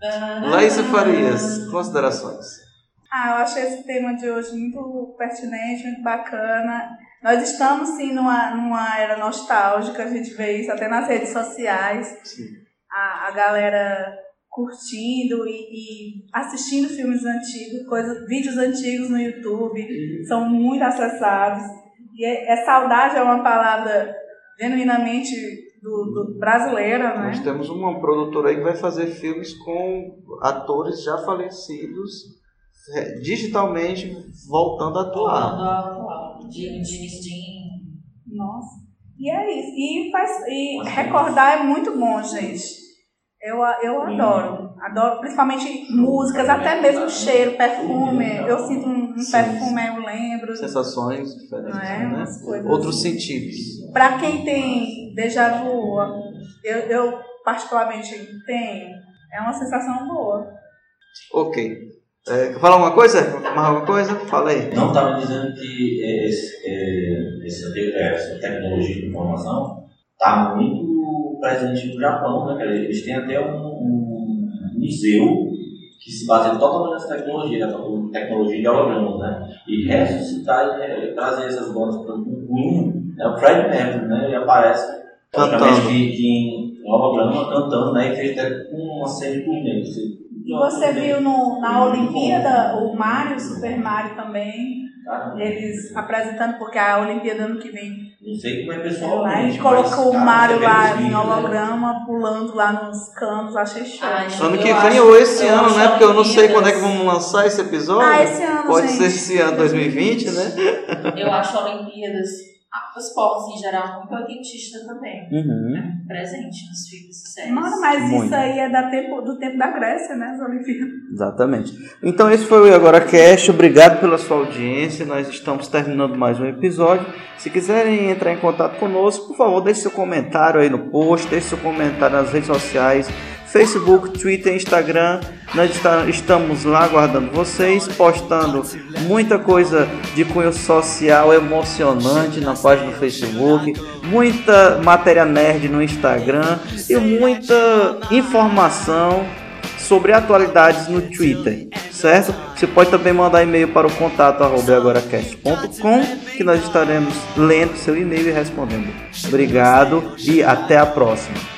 Laísa Farias, considerações. Ah, eu achei esse tema de hoje muito pertinente, muito bacana. Nós estamos sim numa, numa era nostálgica, a gente vê isso até nas redes sociais. A, a galera curtindo e, e assistindo filmes antigos, coisas, vídeos antigos no YouTube, são muito acessados. E é, é saudade é uma palavra genuinamente do, do brasileira, né? Nós temos uma produtora aí que vai fazer filmes com atores já falecidos, é, digitalmente voltando a atuar. Jimmy, Jimmy Steam. Nossa. E é isso. E, faz, e recordar é muito bom, gente. Eu, eu adoro. Adoro, principalmente músicas, até mesmo cheiro, perfume. Eu sinto um, um perfume, eu lembro. Sensações diferentes, é? né? Outros sentidos. Pra quem tem déjà vu, eu, eu particularmente tenho, é uma sensação boa. Ok. É, quer falar alguma coisa? Mais alguma coisa? Fala aí. Não estava dizendo que é, esse, é, essa, te- é, essa tecnologia de informação está muito presente no Japão, né, cara? Eles têm até um, um museu que se baseia totalmente nessa tecnologia, né, tecnologia de hologramas, né? E ressuscitar e trazer essas bandas para o Queen, né, o Fred Mercury, né? Ele aparece Que, que em holograma cantando, né? E fez até com uma cena de turnê. Você- E você viu no, na Olimpíada o Mario, Super Mario também, Caramba. eles apresentando, porque a Olimpíada ano que vem Não sei como é pessoalmente. ele colocou o mas, cara, Mario lá em vídeos, né? holograma, pulando lá nos canos, achei show. Ano que vem ou esse ano, né? Porque eu não sei quando é que vamos lançar esse episódio. Ah, esse ano, Pode gente. ser esse ano, 2020, né? Eu acho Olimpíadas, os esportes em geral, muito oitentista também. Uhum. Presente nos filmes e séries. Mano, mas Muito. isso aí é da tempo, do tempo da Grécia, né? As Olimpíadas. Exatamente. Então esse foi o Agora Cast. Obrigado pela sua audiência. Nós estamos terminando mais um episódio. Se quiserem entrar em contato conosco, por favor, deixe seu comentário aí no post, deixe seu comentário nas redes sociais, Facebook, Twitter, Instagram. Nós está- estamos lá aguardando vocês, postando muita coisa de cunho social emocionante na página do Facebook, muita matéria nerd no Instagram e muita informação sobre atualidades no Twitter, certo? Você pode também mandar e-mail para o contato que nós estaremos lendo seu e-mail e respondendo. Obrigado e até a próxima.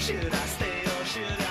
Should I stay or should I?